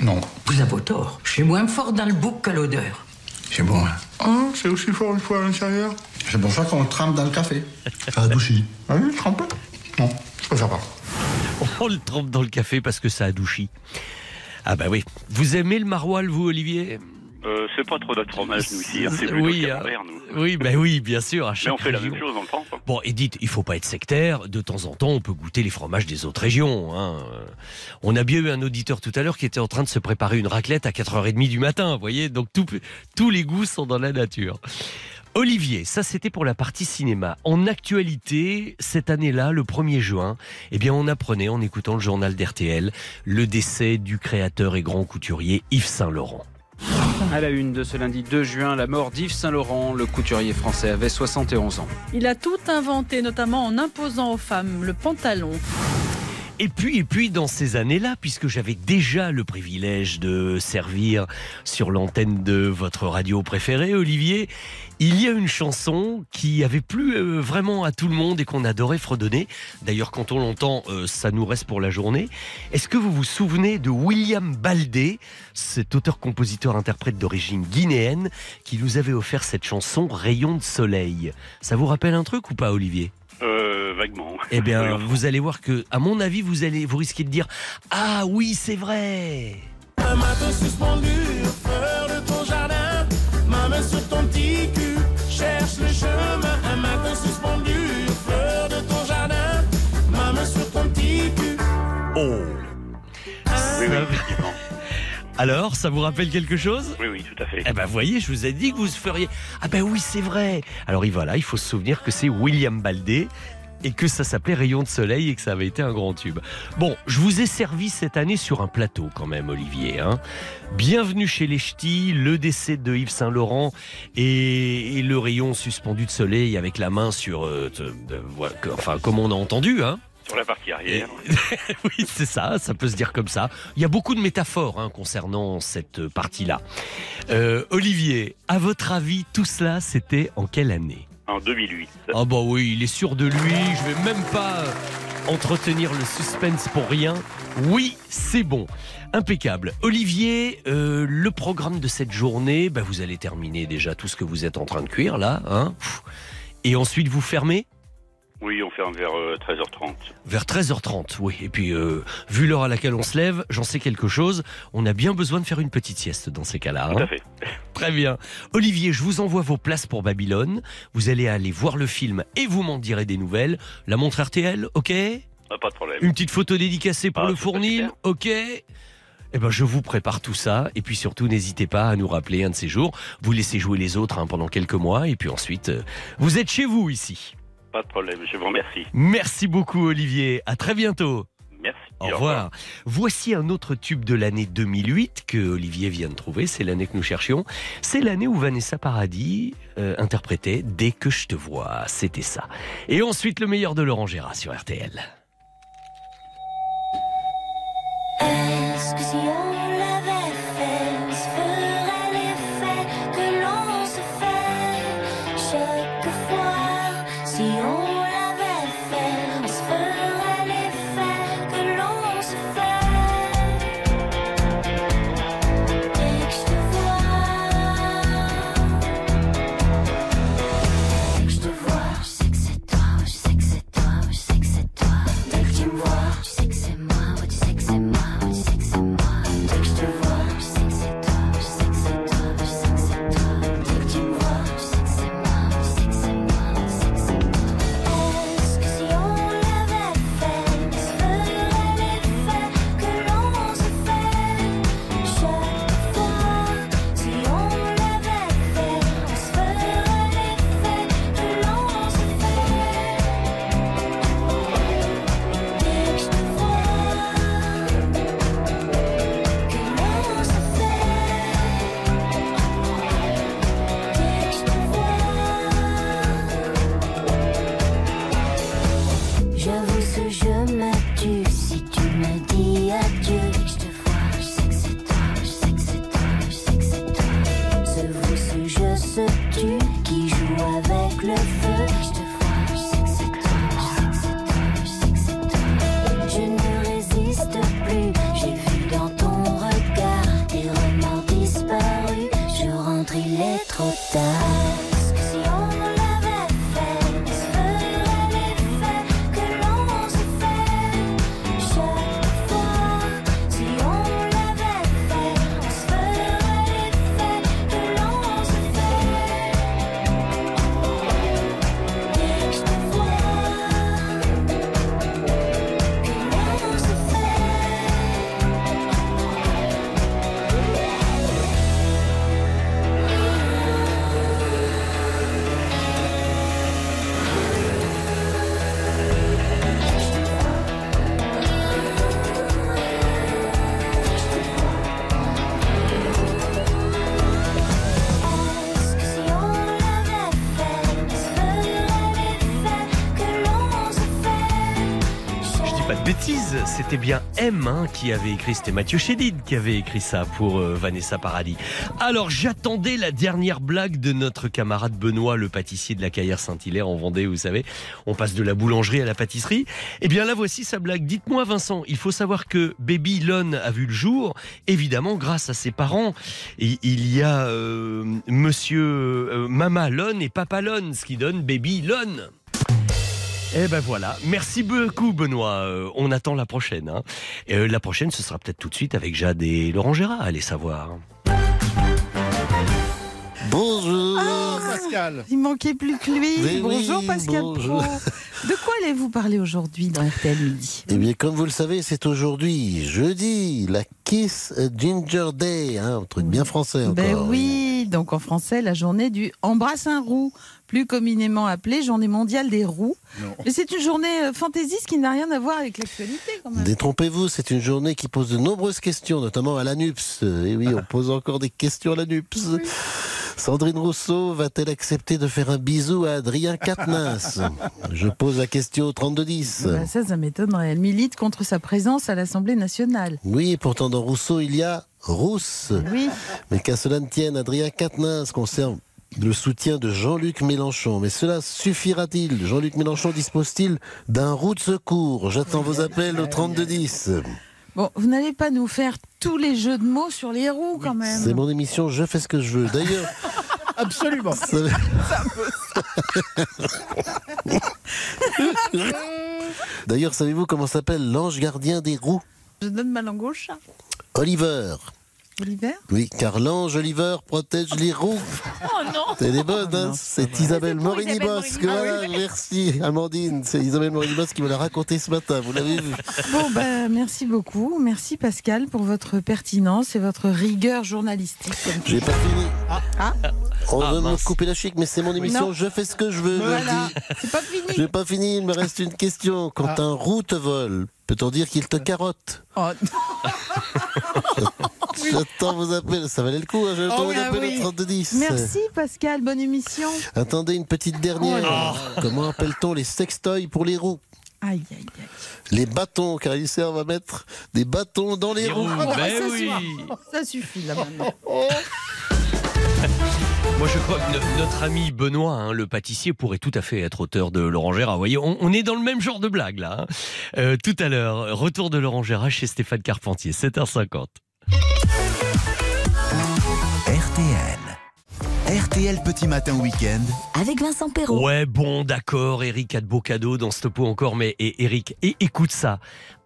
S12: Non.
S13: Vous avez tort. Je suis moins fort dans le bouc qu'à l'odeur.
S12: C'est bon, hein Ah, c'est aussi fort une fois à l'intérieur C'est pour ça qu'on le trempe dans le café. [laughs] Ça adoucit. Ah oui, trempé Non, je préfère pas.
S3: On le trempe dans le café parce que ça adoucit. Ah bah oui. Vous aimez le maroilles, vous, Olivier?
S11: Euh, c'est pas trop notre fromage, nous, ici. hein. C'est
S3: Oui,
S11: le
S3: hein.
S11: nous.
S3: Oui, bah oui, bien sûr. À
S11: Mais on fait la même chose le temps. quoi.
S3: Bon, et dites, il faut pas être sectaire. De temps en temps, on peut goûter les fromages des autres régions. hein. On a bien eu un auditeur tout à l'heure qui était en train de se préparer une raclette à 4h30 du matin. Vous voyez, donc tout tous les goûts sont dans la nature. Olivier, ça c'était pour la partie cinéma. En actualité, cette année-là, le 1er juin, eh bien on apprenait en écoutant le journal d'RTL le décès du créateur et grand couturier Yves Saint-Laurent.
S14: À la une de ce lundi 2 juin, la mort d'Yves Saint-Laurent, le couturier français avait 71 ans.
S15: Il a tout inventé, notamment en imposant aux femmes le pantalon.
S3: Et puis, et puis, dans ces années-là, puisque j'avais déjà le privilège de servir sur l'antenne de votre radio préférée, Olivier, il y a une chanson qui avait plu euh, vraiment à tout le monde et qu'on adorait fredonner. D'ailleurs, quand on l'entend, euh, ça nous reste pour la journée. Est-ce que vous vous souvenez de William Baldé, cet auteur-compositeur-interprète d'origine guinéenne, qui nous avait offert cette chanson Rayon de soleil? Ça vous rappelle un truc ou pas, Olivier?
S11: Euh, vaguement.
S3: eh bien,
S11: Oui,
S3: vous allez voir que, à mon avis, vous allez, vous risquez de dire Ah oui, c'est vrai.
S16: Un matin suspendu, fleur de ton jardin, ma main sur ton petit
S3: Alors, ça vous rappelle quelque chose?
S11: Oui, oui, tout à fait.
S3: Eh ben, voyez, je vous ai dit que vous feriez. Ah ben oui, c'est vrai. Alors, voilà, il faut se souvenir que c'est William Baldé et que ça s'appelait Rayon de soleil et que ça avait été un grand tube. Bon, je vous ai servi cette année sur un plateau quand même, Olivier. hein. Bienvenue chez les Ch'tis, le décès de Yves Saint Laurent et, et le rayon suspendu de soleil avec la main sur, euh, de- de- enfin comme on a entendu, hein.
S11: Sur la partie arrière. [laughs]
S3: oui, c'est ça, ça peut se dire comme ça. Il y a beaucoup de métaphores hein, concernant cette partie-là. Euh, Olivier, à votre avis, tout cela, c'était en quelle année?
S11: En 2008.
S3: Ah bah oui, il est sûr de lui, je vais même pas entretenir le suspense pour rien. Oui, c'est bon. Impeccable. Olivier, euh, le programme de cette journée, bah, vous allez terminer déjà tout ce que vous êtes en train de cuire là. Hein. Et ensuite, vous fermez?
S11: Oui, on ferme vers euh, 13h30.
S3: Vers 13h30, oui. Et puis, euh, vu l'heure à laquelle on se lève, j'en sais quelque chose. On a bien besoin de faire une petite sieste dans ces cas-là.
S11: Tout
S3: hein.
S11: à fait. [laughs]
S3: Très bien. Olivier, je vous envoie vos places pour Babylone. Vous allez aller voir le film et vous m'en direz des nouvelles. La montre RTL, ok?
S11: Ah, pas de problème.
S3: Une petite photo dédicacée pour
S11: Ah,
S3: le fournil, ok? Eh ben, je vous prépare tout ça. Et puis surtout, n'hésitez pas à nous rappeler un de ces jours. Vous laissez jouer les autres hein, pendant quelques mois. Et puis ensuite, euh, vous êtes chez vous ici.
S11: Pas de problème, je vous remercie.
S3: Merci beaucoup, Olivier. À très bientôt.
S11: Merci.
S3: Au revoir. Voici un autre tube de l'année 2008 que Olivier vient de trouver. C'est l'année que nous cherchions. C'est l'année où Vanessa Paradis euh, interprétait Dès que je te vois. C'était ça. Et ensuite, le meilleur de Laurent Gérard sur RTL.
S16: Est-ce que
S3: c'était bien M hein, qui avait écrit, c'était Mathieu Chédid qui avait écrit ça pour euh, Vanessa Paradis. Alors j'attendais la dernière blague de notre camarade Benoît, le pâtissier de la Caillère Saint-Hilaire en Vendée, vous savez. On passe de la boulangerie à la pâtisserie. Eh bien là voici sa blague. Dites-moi Vincent, il faut savoir que Baby Lon a vu le jour, évidemment grâce à ses parents. Il y a euh, monsieur euh, Mama Lon et Papa Lon, ce qui donne Baby Lon. Eh ben voilà, merci beaucoup Benoît. Euh, on attend la prochaine. hein. Et, euh, la prochaine, ce sera peut-être tout de suite avec Jade et Laurent Gérard, allez savoir.
S17: Bonjour
S15: Pascal. Il manquait plus que lui.
S17: Mais
S15: bonjour
S17: oui,
S15: Pascal
S17: bonjour.
S15: De quoi allez-vous parler aujourd'hui dans RTL Midi?
S17: Eh bien, comme vous le savez, c'est aujourd'hui, jeudi, la Kiss Ginger Day, hein, un truc bien français encore.
S15: Ben oui, donc en français, la journée du Embrasse un roux, plus communément appelée journée mondiale des roux. Mais c'est une journée euh, fantaisiste qui n'a rien à voir avec l'actualité.
S17: Détrompez-vous, c'est une journée qui pose de nombreuses questions, notamment à l'ANUPS. Et oui, on pose encore des questions à l'ANUPS. Sandrine Rousseau va-t-elle accepter de faire un bisou à Adrien Quatennens? Je pose la question au 3210.
S15: Ben ça, ça m'étonnerait. Elle milite contre sa présence à l'Assemblée nationale.
S17: Oui, et pourtant dans Rousseau, il y a Rousse.
S15: Oui.
S17: Mais qu'à cela ne tienne, Adrien Quatennens conserve le soutien de Jean-Luc Mélenchon. Mais cela suffira-t-il? Jean-Luc Mélenchon dispose-t-il d'un roue de secours? J'attends vos appels au 3210.
S15: Bon, vous n'allez pas nous faire tous les jeux de mots sur les roues quand même.
S17: C'est mon émission, je fais ce que je veux. D'ailleurs, [laughs]
S18: Absolument. [laughs]
S17: D'ailleurs, savez-vous comment s'appelle l'ange gardien des roues?
S15: Je donne ma langue au chat.
S17: Oliver.
S15: Oliver
S17: Oui, car l'ange Oliver protège les roues.
S15: Oh non
S17: C'est des bonnes, hein C'est Isabelle Morini-Bosque. Voilà, merci Amandine. C'est Isabelle Morini-Bosque qui me l'a raconté ce matin, vous l'avez vu.
S15: Bon, bah, merci beaucoup. Merci Pascal pour votre pertinence et votre rigueur journalistique.
S17: J'ai pas fini.
S15: Ah.
S17: On
S3: Ah,
S17: veut me couper la chic, mais c'est mon émission,
S15: Non.
S17: je fais ce que je veux.
S15: Voilà, c'est pas fini.
S17: J'ai pas fini, il me reste une question. Quand
S18: Ah.
S17: un roux te vole, peut-on dire qu'il te carotte?
S15: Oh, [laughs]
S17: J'attends vos appels, ça valait le coup, hein, j'attends
S15: Oh
S17: vos
S15: oui, ah
S17: appels
S15: oui.
S17: au 3210.
S15: Merci Pascal, bonne émission.
S17: Attendez une petite dernière.
S15: Oh
S17: Comment appelle-t-on les sextoys pour les roues?
S15: Aïe, aïe, aïe.
S17: Les bâtons, car ils servent à mettre des bâtons dans les,
S3: Les
S17: roues.
S3: roues,
S15: Ah,
S3: ben
S15: ça,
S3: oui.
S15: suffit. ça suffit là maintenant. [laughs]
S3: Moi, je crois que no- notre ami Benoît, hein, le pâtissier, pourrait tout à fait être auteur de Laurent Gérard. Vous voyez, on, on est dans le même genre de blague, là. hein. Euh, tout à l'heure, retour de Laurent Gérard chez Stéphane Carpentier, 7h50.
S1: RTL. RTL Petit Matin Week-end.
S2: Avec Vincent Perrault.
S3: Ouais, bon, d'accord, Eric a de beaux cadeaux dans ce pot encore, mais et, Eric, et, écoute ça.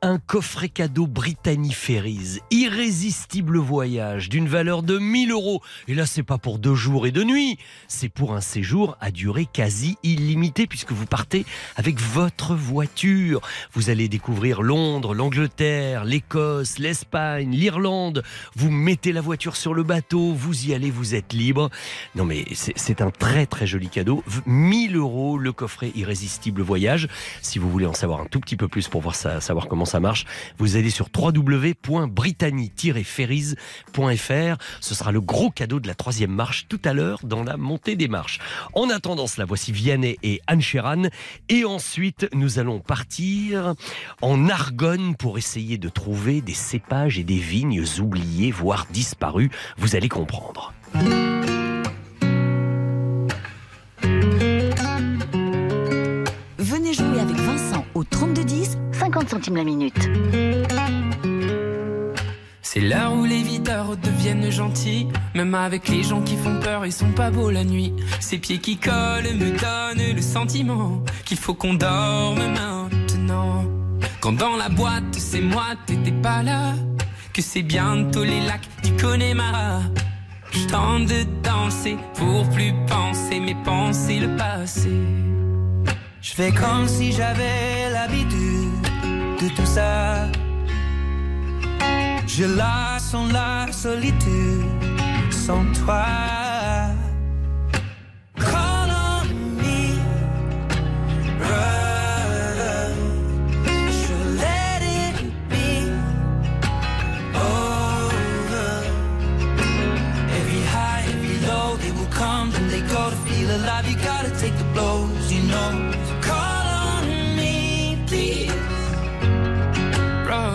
S3: Un coffret cadeau Brittany Ferries, irrésistible voyage d'une valeur de 1000 euros. Et là, c'est pas pour deux jours et deux nuits, c'est pour un séjour à durée quasi illimitée puisque vous partez avec votre voiture. Vous allez découvrir Londres, l'Angleterre, l'Écosse, l'Espagne, l'Irlande. Vous mettez la voiture sur le bateau, vous y allez, vous êtes libre. Non mais c'est un très très joli cadeau. V- 1000 euros le coffret irrésistible voyage. Si vous voulez en savoir un tout petit peu plus pour voir savoir comment ça marche, vous allez sur www.brittany-ferries.fr. Ce sera le gros cadeau de la troisième marche tout à l'heure dans la montée des marches. En attendant cela, voici Vianney et Anne. Et ensuite, nous allons partir en Argonne pour essayer de trouver des cépages et des vignes oubliées, voire disparues. Vous allez comprendre.
S2: Au 3210, 50 centimes la minute.
S19: C'est l'heure où les videurs deviennent gentils. Même avec les gens qui font peur, ils sont pas beaux la nuit. Ces pieds qui collent me donnent le sentiment qu'il faut qu'on dorme maintenant. Quand dans la boîte, c'est moi, t'étais pas là. Que c'est bientôt les lacs du Connemara. Je tente de danser pour plus penser, mais penser le passé.
S20: Je fais comme si j'avais l'habitude de tout ça. Je la sens la solitude sans toi. Call on me, brother. Je let it be over. Every high, every low, they will come and they go to feel alive. You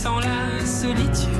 S19: Sens la solitude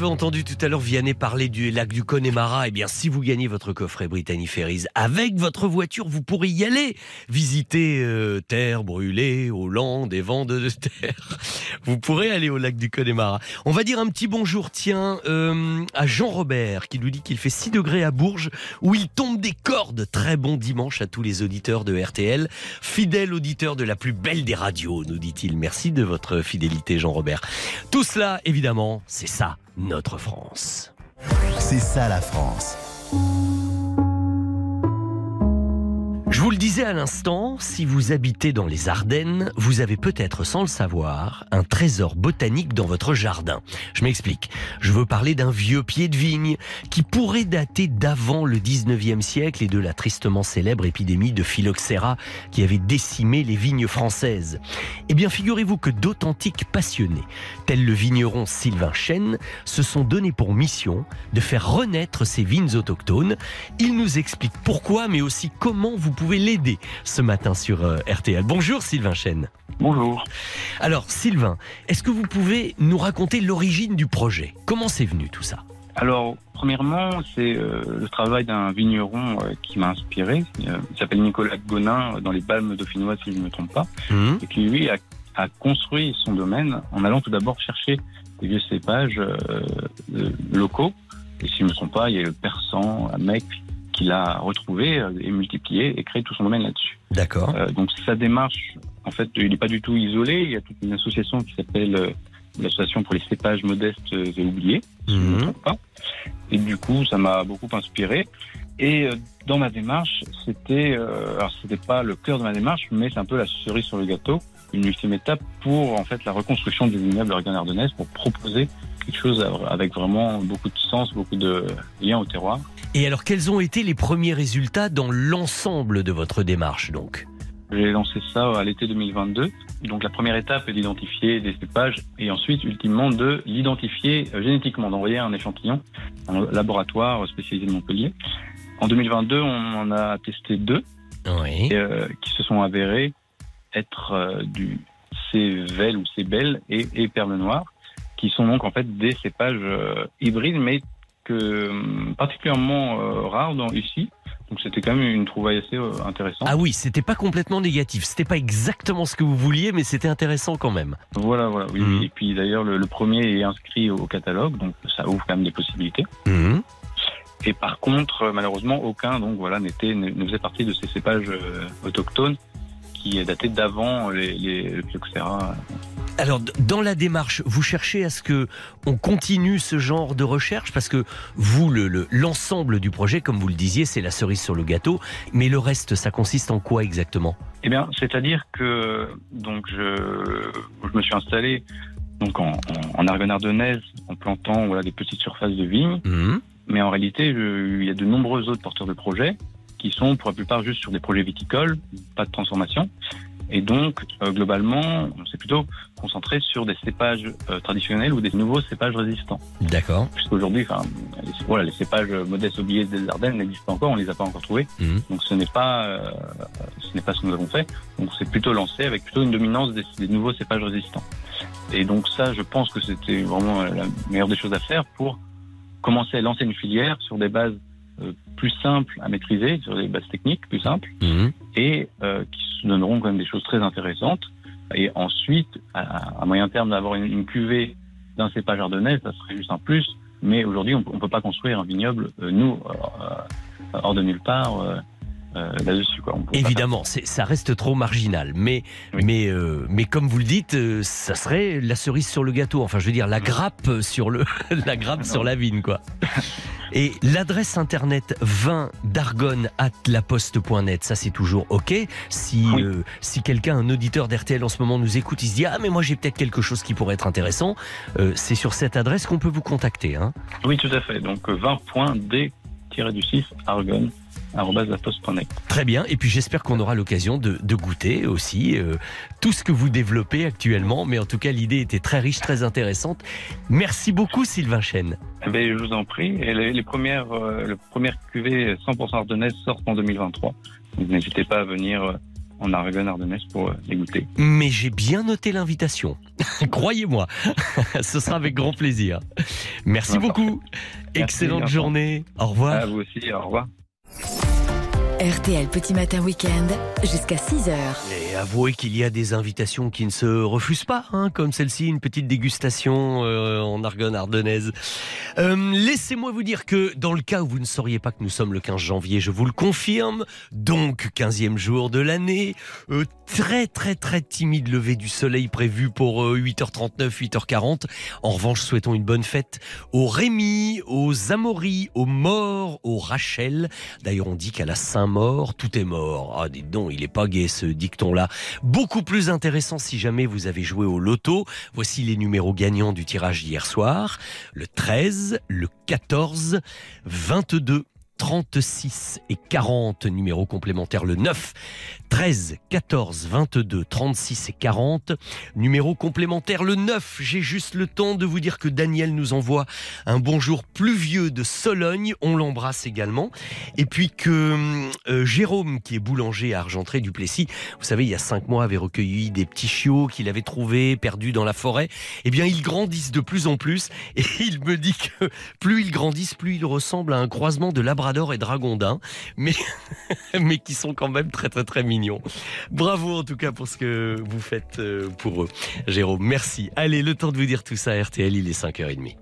S3: Sais entendu tout à l'heure Vianney parler du lac du Connemara. Eh bien, si vous gagnez votre coffret Brittany Ferries avec votre voiture, vous pourrez y aller. Visiter euh, terre brûlée, Hollande et vents de terre. [laughs] Vous pourrez aller au lac du Connemara. On va dire un petit bonjour, tiens, euh, à Jean-Robert qui nous dit qu'il fait 6 degrés à Bourges où il tombe des cordes. Très bon dimanche à tous les auditeurs de RTL. Fidèle auditeur de la plus belle des radios, nous dit-il. Merci de votre fidélité, Jean-Robert. Tout cela, évidemment, c'est ça, notre France.
S1: C'est ça la France.
S3: Je vous le disais à l'instant, si vous habitez dans les Ardennes, vous avez peut-être, sans le savoir, un trésor botanique dans votre jardin. Je m'explique. Je veux parler d'un vieux pied de vigne qui pourrait dater d'avant le 19e siècle et de la tristement célèbre épidémie de phylloxéra qui avait décimé les vignes françaises. Eh bien, figurez-vous que d'authentiques passionnés, tels le vigneron Sylvain Chêne, se sont donnés pour mission de faire renaître ces vignes autochtones. Il nous explique pourquoi, mais aussi comment vous pouvez l'aider ce matin sur euh, RTL. Bonjour Sylvain Chêne.
S7: Bonjour.
S3: Alors Sylvain, est-ce que vous pouvez nous raconter l'origine du projet? Comment c'est venu tout ça?
S18: Alors, premièrement, c'est euh, le travail d'un vigneron euh, qui m'a inspiré. Euh, il s'appelle Nicolas Gonin, dans les Balmes dauphinoises, si je ne me trompe pas,
S3: Mmh.
S18: et qui, lui, a, a construit son domaine en allant tout d'abord chercher des vieux cépages locaux. Et si je ne me trompe pas, il y a le persan, un mec qui l'a retrouvé euh, et multiplié et créé tout son domaine là-dessus.
S3: D'accord.
S18: Euh, donc sa démarche, en fait, il n'est pas du tout isolé. Il y a toute une association qui s'appelle euh, l'association pour les cépages modestes et oubliés, si je ne me trompe pas. Et du coup, ça m'a beaucoup inspiré. Et euh, dans ma démarche, c'était, alors c'était pas le cœur de ma démarche, mais c'est un peu la cerise sur le gâteau, une ultime étape pour en fait la reconstruction des vignobles Oregon Ardennaise, pour proposer quelque chose avec vraiment beaucoup de sens, beaucoup de liens au terroir.
S3: Et alors, quels ont été les premiers résultats dans l'ensemble de votre démarche donc?
S18: J'ai lancé ça à l'été 2022. Donc la première étape est d'identifier des cépages et ensuite, ultimement, de l'identifier euh, génétiquement, d'envoyer un échantillon à un laboratoire spécialisé de Montpellier. En 2022, on en a testé deux
S3: Oui.
S18: euh, qui se sont avérés être euh, du Cével ou Cébel et, et Perle Noire, qui sont donc en fait des cépages euh, hybrides, mais que hum, particulièrement euh, rares dans ici. Donc c'était quand même une trouvaille assez euh, intéressante.
S3: Ah oui, c'était pas complètement négatif. C'était pas exactement ce que vous vouliez, mais c'était intéressant quand même.
S18: Voilà, voilà, oui. Oui. Et puis d'ailleurs, le, le premier est inscrit au catalogue, donc ça ouvre quand même des possibilités.
S3: Mhm.
S18: Et par contre, malheureusement, aucun donc voilà n'était ne, faisait partie de ces cépages autochtones qui dataient d'avant les.
S3: Alors, dans la démarche, vous cherchez à ce que on continue ce genre de recherche? Parce que vous, le- le- l'ensemble du projet, comme vous le disiez, c'est la cerise sur le gâteau. Mais le reste, ça consiste en quoi exactement?
S18: Eh bien, c'est-à-dire que donc je, je me suis installé donc en, en, en ardennaise en plantant voilà des petites surfaces de vignes,
S3: Mhm.
S18: mais en réalité, je- il y a de nombreux autres porteurs de projets qui sont pour la plupart juste sur des projets viticoles, pas de transformation. Et donc, euh, globalement, on s'est plutôt concentré sur des cépages euh, traditionnels ou des nouveaux cépages résistants.
S3: D'accord.
S18: Puisqu'aujourd'hui, enfin, les, voilà, les cépages modestes oubliés des Ardennes n'existent pas encore, on les a pas encore trouvés.
S3: Mhm.
S18: Donc ce n'est pas, euh, ce n'est pas ce que nous avons fait. Donc c'est plutôt lancé avec plutôt une dominance des, des nouveaux cépages résistants. Et donc ça, je pense que c'était vraiment la meilleure des choses à faire pour commencer à lancer une filière sur des bases plus simples à maîtriser, sur des bases techniques plus simples,
S3: Mhm.
S18: et euh, qui se donneront quand même des choses très intéressantes. Et ensuite, à, à moyen terme, d'avoir une, une cuvée d'un cépage ardennais, ça serait juste un plus. Mais aujourd'hui, on ne peut pas construire un vignoble, euh, nous, euh, hors de nulle part, euh, là-dessus.
S3: Évidemment, c'est- ça reste trop marginal, mais mais euh, mais comme vous le dites, euh, ça serait la cerise sur le gâteau. Enfin, je veux dire la grappe sur le [laughs] la grappe sur la vigne, quoi. [laughs] Et l'adresse internet vin d'argonne at laposte.net, ça c'est toujours ok. Si euh, si quelqu'un, un auditeur d'RTL en ce moment nous écoute, il se dit ah mais moi j'ai peut-être quelque chose qui pourrait être intéressant, euh, c'est sur cette adresse qu'on peut vous contacter. Hein.
S18: Oui, tout à fait. Donc euh, 20.d-du6 argonne.
S3: Très bien, et puis j'espère qu'on aura l'occasion de, de goûter aussi euh, tout ce que vous développez actuellement, mais en tout cas l'idée était très riche, très intéressante. Merci beaucoup Sylvain Chen.
S18: Eh ben, je vous en prie. Et les, les premières, euh, les premières cuvées 100% ardennaises sortent en 2023. Donc n'hésitez pas à venir euh, en Argonne ardennaise pour euh, les goûter.
S3: Mais j'ai bien noté l'invitation. [laughs] Croyez-moi, [laughs] ce sera avec grand plaisir. Merci
S18: Ouais,
S3: beaucoup.
S18: Merci,
S3: Excellente journée. Au revoir.
S18: À vous aussi, au revoir.
S2: RTL Petit Matin Week-end jusqu'à 6h.
S3: Et avouez qu'il y a des invitations qui ne se refusent pas, hein, comme celle-ci, une petite dégustation euh, en Argonne ardennaise. Euh, Laissez-moi vous dire que dans le cas où vous ne sauriez pas que nous sommes le 15 janvier, je vous le confirme, donc 15e jour de l'année, euh, très très très timide lever du soleil prévu pour euh, 8h39, 8h40. En revanche, souhaitons une bonne fête aux Rémi, aux Amaury, aux Morts, aux Rachel. D'ailleurs, on dit qu'à la Saint-Maur, tout est mort. Ah, dites donc, il est pas gai ce dicton-là. Beaucoup plus intéressant si jamais vous avez joué au loto. Voici les numéros gagnants du tirage d'hier soir. Le 13, le 14, 22, 36 et 40, numéros complémentaires le 9, 13, 14, 22, 36 et 40, numéro complémentaire le 9. J'ai juste le temps de vous dire que Daniel nous envoie un bonjour pluvieux de Sologne, on l'embrasse également, et puis que euh, Jérôme, qui est boulanger à Argentré du Plessis, vous savez, il y a cinq mois, avait recueilli des petits chiots qu'il avait trouvés perdus dans la forêt, eh bien, ils grandissent de plus en plus, et [laughs] il me dit que plus ils grandissent, plus ils ressemblent à un croisement de Labrador et de Ragondin, mais, [laughs] mais qui sont quand même très très très mignons. Bravo en tout cas pour ce que vous faites euh, pour eux. Jérôme, merci. Allez, le temps de vous dire tout ça, RTL, il est 5h30.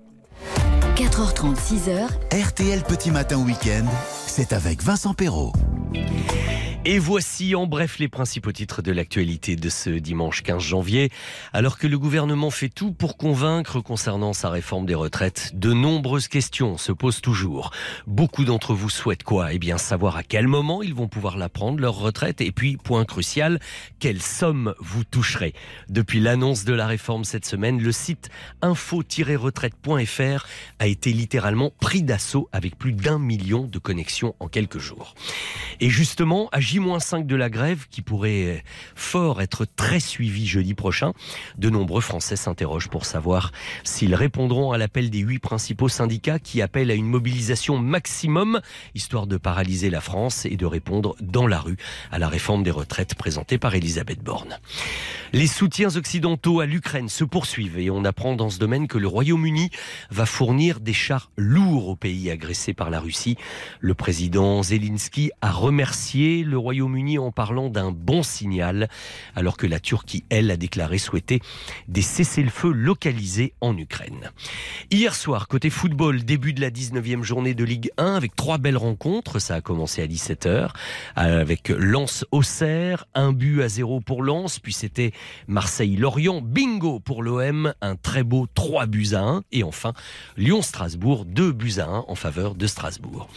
S2: 4h30, 6h.
S1: RTL Petit Matin Week-end, c'est avec Vincent Perrault.
S3: Et voici en bref les principaux titres de l'actualité de ce dimanche 15 janvier. Alors que le gouvernement fait tout pour convaincre concernant sa réforme des retraites, de nombreuses questions se posent toujours. Beaucoup d'entre vous souhaitent quoi? Eh bien savoir à quel moment ils vont pouvoir la prendre, leur retraite, et puis, point crucial, quelle somme vous toucherez? Depuis l'annonce de la réforme cette semaine, le site info-retraite.fr a été littéralement pris d'assaut avec plus d'un million de connexions en quelques jours. Et justement, J-5 de la grève, qui pourrait fort être très suivi jeudi prochain, de nombreux Français s'interrogent pour savoir s'ils répondront à l'appel des huit principaux syndicats qui appellent à une mobilisation maximum, histoire de paralyser la France et de répondre dans la rue à la réforme des retraites présentée par Elisabeth Borne. Les soutiens occidentaux à l'Ukraine se poursuivent et on apprend dans ce domaine que le Royaume-Uni va fournir des chars lourds au pays agressé par la Russie. Le président Zelensky a remercié le Royaume-Uni en parlant d'un bon signal, alors que la Turquie, elle, a déclaré souhaiter des cessez-le-feu localisés en Ukraine. Hier soir, côté football, début de la 19e journée de Ligue 1 avec trois belles rencontres. Ça a commencé à 17h avec Lens-Auxerre, un but à zéro pour Lens, puis c'était Marseille-Lorient, bingo pour l'OM, un très beau 3 buts à 1 et enfin Lyon-Strasbourg, 2 buts à 1 en faveur de Strasbourg.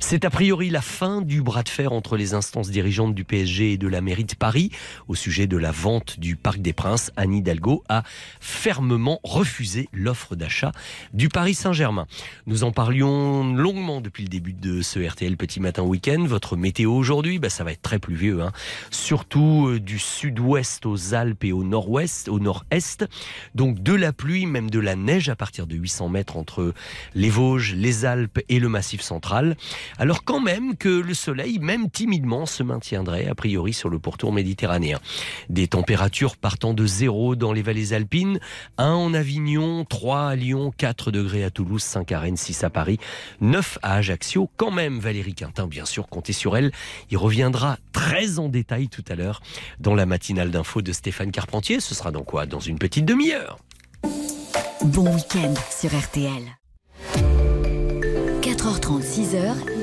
S3: C'est a priori la fin du bras de fer entre les instances dirigeantes du PSG et de la mairie de Paris au sujet de la vente du Parc des Princes. Anne Hidalgo a fermement refusé l'offre d'achat du Paris Saint-Germain. Nous en parlions longuement depuis le début de ce RTL Petit Matin Week-end. Votre météo aujourd'hui, bah, ça va être très pluvieux, hein. surtout euh, du sud-ouest aux Alpes et au nord-ouest, au nord-est. Donc de la pluie, même de la neige à partir de 800 mètres entre les Vosges, les Alpes et le Massif central. Alors quand même que le soleil, même timidement, se maintiendrait a priori sur le pourtour méditerranéen. Des températures partant de zéro dans les vallées alpines, 1 en Avignon, 3 à Lyon, 4 degrés à Toulouse, 5 à Rennes, 6 à Paris, 9 à Ajaccio. Quand même Valérie Quintin, bien sûr, comptez sur elle. Il reviendra très en détail tout à l'heure dans la matinale d'info de Stéphane Carpentier. Ce sera dans quoi Dans une petite demi-heure?
S2: Bon week-end sur RTL. 4h30, 6h.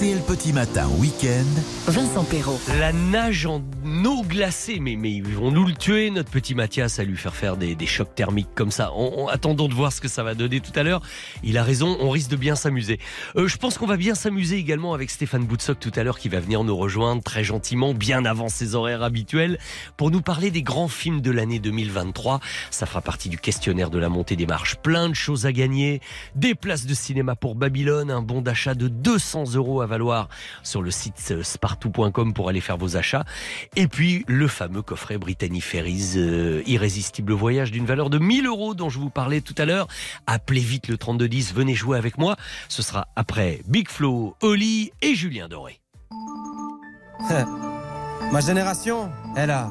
S1: RTL Petit Matin Week-end,
S2: Vincent Perrault.
S3: La nage en eau glacée, mais, mais ils vont nous le tuer, notre petit Mathias, à lui faire faire des, des chocs thermiques comme ça. On, on- attendons de voir ce que ça va donner tout à l'heure. Il a raison, on risque de bien s'amuser. Euh, je pense qu'on va bien s'amuser également avec Stéphane Boutsock tout à l'heure qui va venir nous rejoindre très gentiment, bien avant ses horaires habituels, pour nous parler des grands films de l'année 2023. Ça fera partie du questionnaire de la montée des marches. Plein de choses à gagner. Des places de cinéma pour Babylone, un bon d'achat de 200 euros à sur le site euh, spartou.com pour aller faire vos achats. Et puis le fameux coffret Brittany Ferries, euh, irrésistible voyage d'une valeur de 1000 euros dont je vous parlais tout à l'heure. Appelez vite le 3210, venez jouer avec moi. Ce sera après Big Flo, Oli et Julien Doré.
S21: Ma génération, elle a,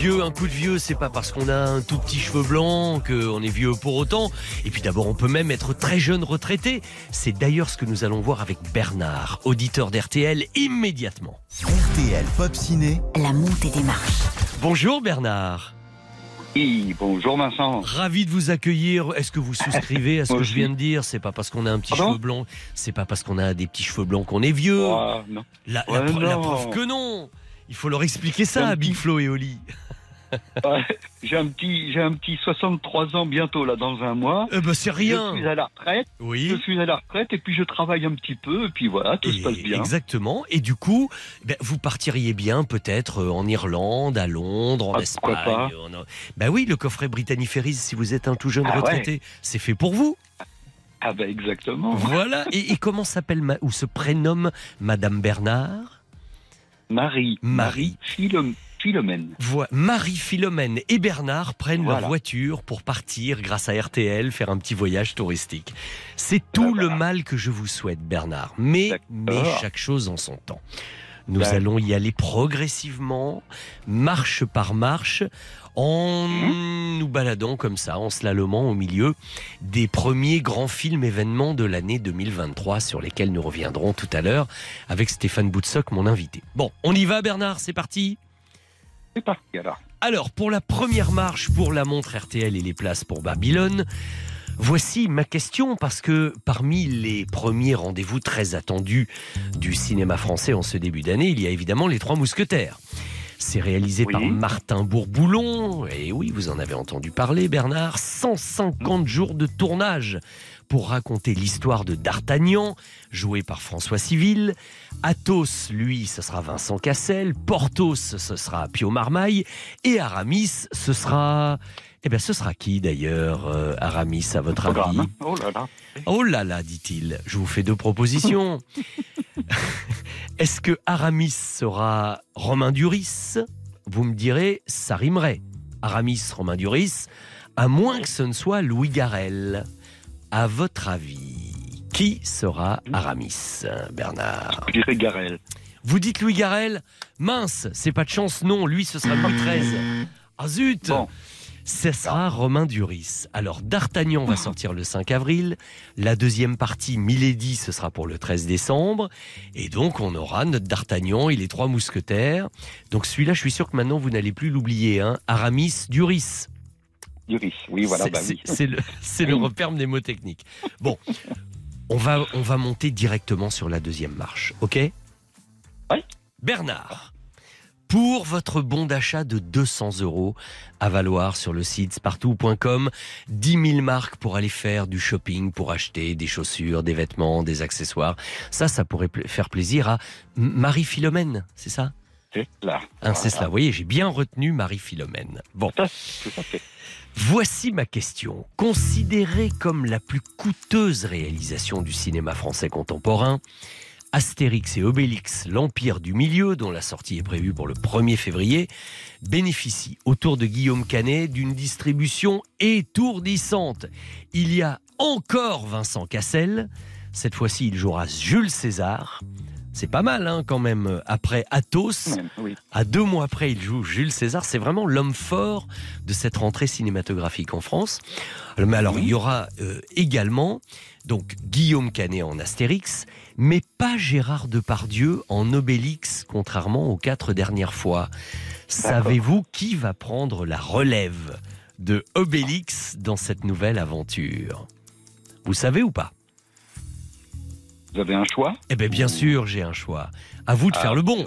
S16: Vieux,
S3: un coup de vieux, c'est pas parce qu'on a un tout petit cheveu blanc qu'on est vieux pour autant. Et puis d'abord, on peut même être très jeune retraité. C'est d'ailleurs ce que nous allons voir avec Bernard, auditeur d'RTL, immédiatement.
S1: RTL Pop Ciné.
S2: La montée des marches.
S3: Bonjour Bernard.
S11: Oui, bonjour Vincent.
S3: Ravi de vous accueillir. Est-ce que vous souscrivez à ce que je viens de dire? C'est pas parce qu'on a un petit
S11: Pardon?
S3: cheveu blanc, c'est pas parce qu'on a des petits cheveux blancs qu'on est vieux.
S11: Ah, non.
S3: La, la
S11: Ouais,
S3: pre- la
S11: non.
S3: preuve que non. Il faut leur expliquer ça à Big Flo et Oli. [laughs]
S11: Ouais, j'ai un petit, j'ai un petit 63 ans bientôt là dans un mois.
S3: Eh ben, c'est rien.
S11: Je suis à la retraite.
S3: Oui.
S11: Je suis à la retraite et puis je travaille un petit peu et puis voilà, tout se passe bien.
S3: Exactement. Et du coup, ben, vous partiriez bien peut-être euh, en Irlande, à Londres, en
S11: Ah,
S3: Espagne. en- Ben oui, le coffret Ferries, si vous êtes un tout jeune
S11: Ah ouais.
S3: retraité, c'est fait pour vous.
S11: Ah ben exactement.
S3: Voilà. Et, et comment s'appelle ma- ou se prénomme Madame Bernard?
S11: Marie.
S3: Marie.
S11: Philom- Philomène.
S3: Voi- Marie Philomène et Bernard prennent leur voiture pour partir, grâce à RTL, faire un petit voyage touristique. C'est tout le mal que je vous souhaite, Bernard. Mais, mais chaque chose en son temps. Nous allons y aller progressivement, marche par marche, en nous baladant comme ça, en slalomant au milieu des premiers grands films événements de l'année 2023 sur lesquels nous reviendrons tout à l'heure avec Stéphane Boutsock, mon invité. Bon, on y va Bernard, c'est parti
S11: C'est parti alors.
S3: alors, pour la première marche pour la montre RTL et les places pour Babylone, Voici ma question parce que parmi les premiers rendez-vous très attendus du cinéma français en ce début d'année, il y a évidemment Les Trois Mousquetaires. C'est réalisé par Martin Bourboulon. Et oui, vous en avez entendu parler, Bernard. 150 jours de tournage pour raconter l'histoire de D'Artagnan, joué par François Civil. Athos, lui, ce sera Vincent Cassel. Porthos, ce sera Pio Marmaille. Et Aramis, ce sera... Eh bien, ce sera qui d'ailleurs, euh, Aramis, à votre avis
S11: Oh là là.
S3: Oh là là, dit-il. Je vous fais deux propositions. [laughs] Est-ce que Aramis sera Romain Duris? Vous me direz, ça rimerait. Aramis, Romain Duris, à moins que ce ne soit Louis Garrel. À votre avis, qui sera Aramis, Bernard?
S11: Je dirais Garel.
S3: Vous dites Louis Garrel? Mince, c'est pas de chance, non. Lui, ce sera Louis XIII. Ah zut Ce sera Romain Duris. Alors, D'Artagnan va sortir le 5 avril. La deuxième partie, Milady, ce sera pour le 13 décembre. Et donc, on aura notre D'Artagnan et les trois mousquetaires. Donc, celui-là, je suis sûr que maintenant, vous n'allez plus l'oublier. Hein. Aramis Duris.
S11: Duris, oui, voilà.
S3: C'est-
S11: bah oui.
S3: le, c'est le repère mnémotechnique. Bon, on va, on va monter directement sur la deuxième marche, ok? Bernard, pour votre bon d'achat de 200 euros à valoir sur le site spartou.com, 10 000 marques pour aller faire du shopping, pour acheter des chaussures, des vêtements, des accessoires. Ça, ça pourrait faire plaisir à Marie-Philomène, c'est ça?
S11: C'est là.
S3: Hein, C'est cela, vous voyez, j'ai bien retenu Marie-Philomène. Bon. Voici ma question. Considérée comme la plus coûteuse réalisation du cinéma français contemporain, Astérix et Obélix, l'Empire du Milieu, dont la sortie est prévue pour le 1er février, bénéficie autour de Guillaume Canet d'une distribution étourdissante. Il y a encore Vincent Cassel. Cette fois-ci, il jouera Jules César. C'est pas mal hein, quand même. Après Athos, à deux mois après, il joue Jules César. C'est vraiment l'homme fort de cette rentrée cinématographique en France. Mais alors, il y aura euh, également donc Guillaume Canet en Astérix, mais pas Gérard Depardieu en Obélix, contrairement aux quatre dernières fois. Savez-vous qui va prendre la relève de Obélix dans cette nouvelle aventure? Vous savez ou pas?
S11: Vous avez un choix?
S3: Eh bien, bien sûr, j'ai un choix. À vous de
S11: Ah,
S3: faire le bon.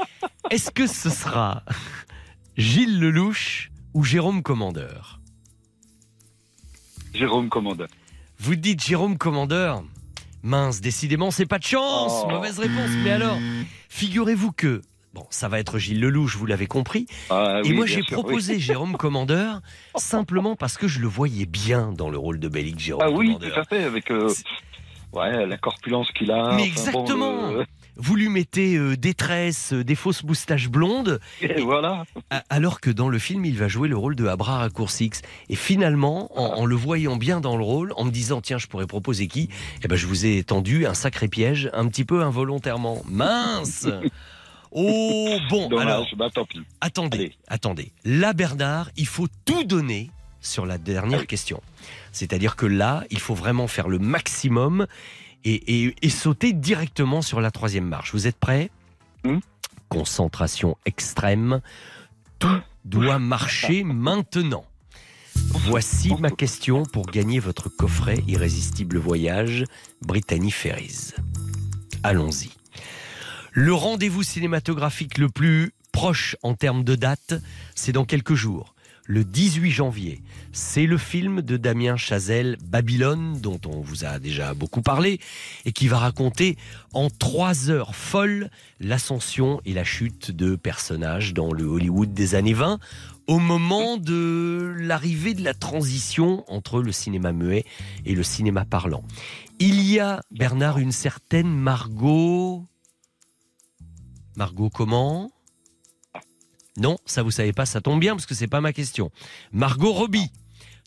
S3: [laughs] Est-ce que ce sera Gilles Lelouch ou Jérôme Commandeur?
S11: Jérôme Commandeur.
S3: Vous dites Jérôme Commandeur Mince, décidément, c'est pas de chance.
S11: Oh.
S3: Mauvaise réponse. Mais alors, figurez-vous que bon, ça va être Gilles Lelouch, vous l'avez compris.
S11: Ah,
S3: Et moi, j'ai proposé
S11: oui. [laughs]
S3: Jérôme Commandeur simplement parce que je le voyais bien dans le rôle de Bélix Jérôme
S11: Ah oui,
S3: Commandeur.
S11: tout à fait, avec euh, ouais, la corpulence qu'il a.
S3: Mais
S11: enfin,
S3: exactement.
S11: bon, euh,
S3: Vous lui mettez euh, des tresses, euh, des fausses moustaches blondes.
S11: Et voilà.
S3: Alors que dans le film, il va jouer le rôle de Abra Raccourcix. Et finalement, en, en le voyant bien dans le rôle, en me disant tiens, je pourrais proposer qui Eh ben, je vous ai tendu un sacré piège, un petit peu involontairement. Mince [laughs] Oh bon,
S11: Dommage,
S3: alors
S11: bah, tant pis.
S3: attendez, attendez. Là, Bernard, il faut tout donner sur la
S11: Ah
S3: dernière question. C'est-à-dire que là, il faut vraiment faire le maximum et, et- et sauter directement sur la troisième marche. Vous êtes prêts?
S11: Hmm
S3: Concentration extrême. Tout doit marcher maintenant. Voici ma question pour gagner votre coffret Irrésistible Voyage Brittany Ferries. Allons-y. Le rendez-vous cinématographique le plus proche en termes de date, c'est dans quelques jours. Le 18 janvier, c'est le film de Damien Chazelle, Babylone, dont on vous a déjà beaucoup parlé, et qui va raconter en trois heures folles l'ascension et la chute de personnages dans le Hollywood des années 20, au moment de l'arrivée de la transition entre le cinéma muet et le cinéma parlant. Il y a, Bernard, une certaine Margot... Margot comment? Non, ça vous savez pas, ça tombe bien parce que c'est pas ma question. Margot Robbie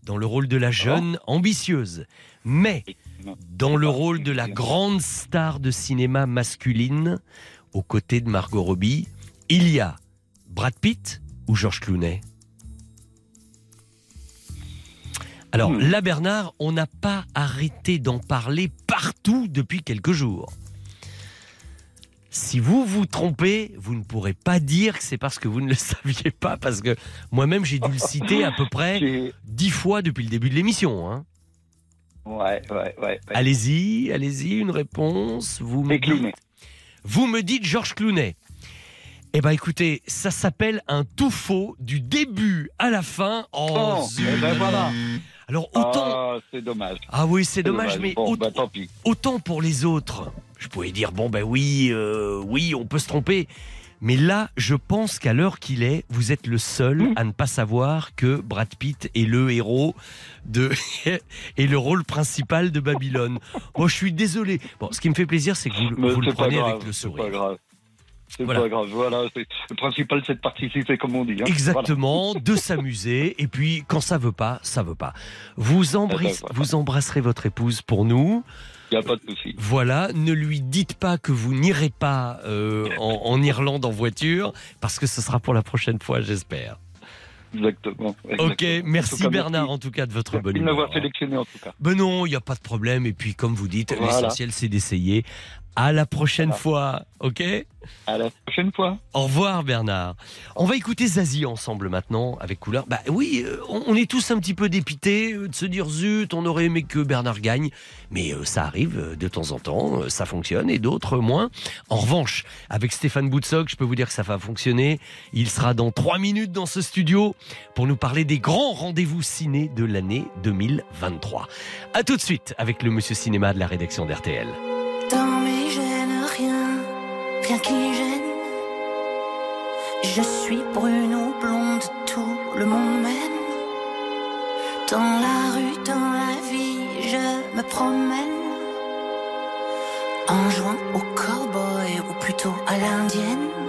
S3: dans le rôle de la jeune ambitieuse, mais dans le rôle de la grande star de cinéma masculine aux côtés de Margot Robbie, il y a Brad Pitt ou George Clooney? Alors là, Bernard, on n'a pas arrêté d'en parler partout depuis quelques jours. Si vous vous trompez, vous ne pourrez pas dire que c'est parce que vous ne le [laughs] saviez pas, parce que moi-même j'ai dû le citer à peu près dix fois depuis le début de l'émission. hein.
S11: Ouais, ouais, ouais. ouais.
S3: Allez-y, allez-y, une réponse. Vous me dites, vous me dites Georges Clounet. Eh ben écoutez, ça s'appelle un tout faux du début à la fin. Oh,
S11: Oh,
S3: zut.
S11: eh ben voilà.
S3: Alors autant.
S11: Ah, c'est dommage.
S3: Ah oui, c'est dommage, mais
S11: Bon,
S3: autant,
S11: bah, tant pis.
S3: autant pour les autres, je pouvais dire bon ben oui, euh, oui, on peut se tromper. Mais là, je pense qu'à l'heure qu'il est, vous êtes le seul
S11: Hmm.
S3: à ne pas savoir que Brad Pitt est le héros de [laughs] et le rôle principal de Babylone. Moi, je suis désolé. Bon, ce qui me fait plaisir, c'est que vous, vous le prenez
S11: grave,
S3: avec le
S11: C'est pas
S3: sourire.
S11: grave. C'est
S3: Voilà.
S11: pas grave. Voilà. c'est- Le principal, c'est de participer, comme on dit. hein.
S3: Exactement, de s'amuser. Et puis, quand ça veut pas, ça veut pas. Vous, embrasse-
S11: voilà.
S3: vous embrasserez votre épouse pour nous.
S11: Il n'y a pas de souci.
S3: Voilà, ne lui dites pas que vous n'irez pas euh, en, en Irlande en voiture, parce que ce sera pour la prochaine fois, j'espère.
S11: Exactement.
S3: Ok,
S11: exactement.
S3: Merci
S11: cas,
S3: Bernard, en tout cas, de votre bonne
S11: Merci de
S3: humeur.
S11: m'avoir sélectionné, en tout cas.
S3: Ben non, il n'y a pas de problème. Et puis, comme vous dites,
S11: Voilà.
S3: l'essentiel, c'est d'essayer. À la prochaine fois, ok
S11: À la prochaine fois.
S3: Au revoir Bernard. On va écouter Zazie ensemble maintenant avec couleur. Bah oui, euh, on est tous un petit peu dépités euh, de se dire zut, on aurait aimé que Bernard gagne, mais euh, ça arrive de temps en temps, ça fonctionne et d'autres moins. En revanche, avec Stéphane Boutsock, je peux vous dire que ça va fonctionner. Il sera dans trois minutes dans ce studio pour nous parler des grands rendez-vous ciné de l'année 2023. À tout de suite avec le Monsieur Cinéma de la rédaction d'RTL.
S16: Rien qui gêne. Je suis brune ou blonde, tout le monde m'aime. Dans la rue, dans la vie, je me promène. En jouant au cowboy ou plutôt à l'indienne.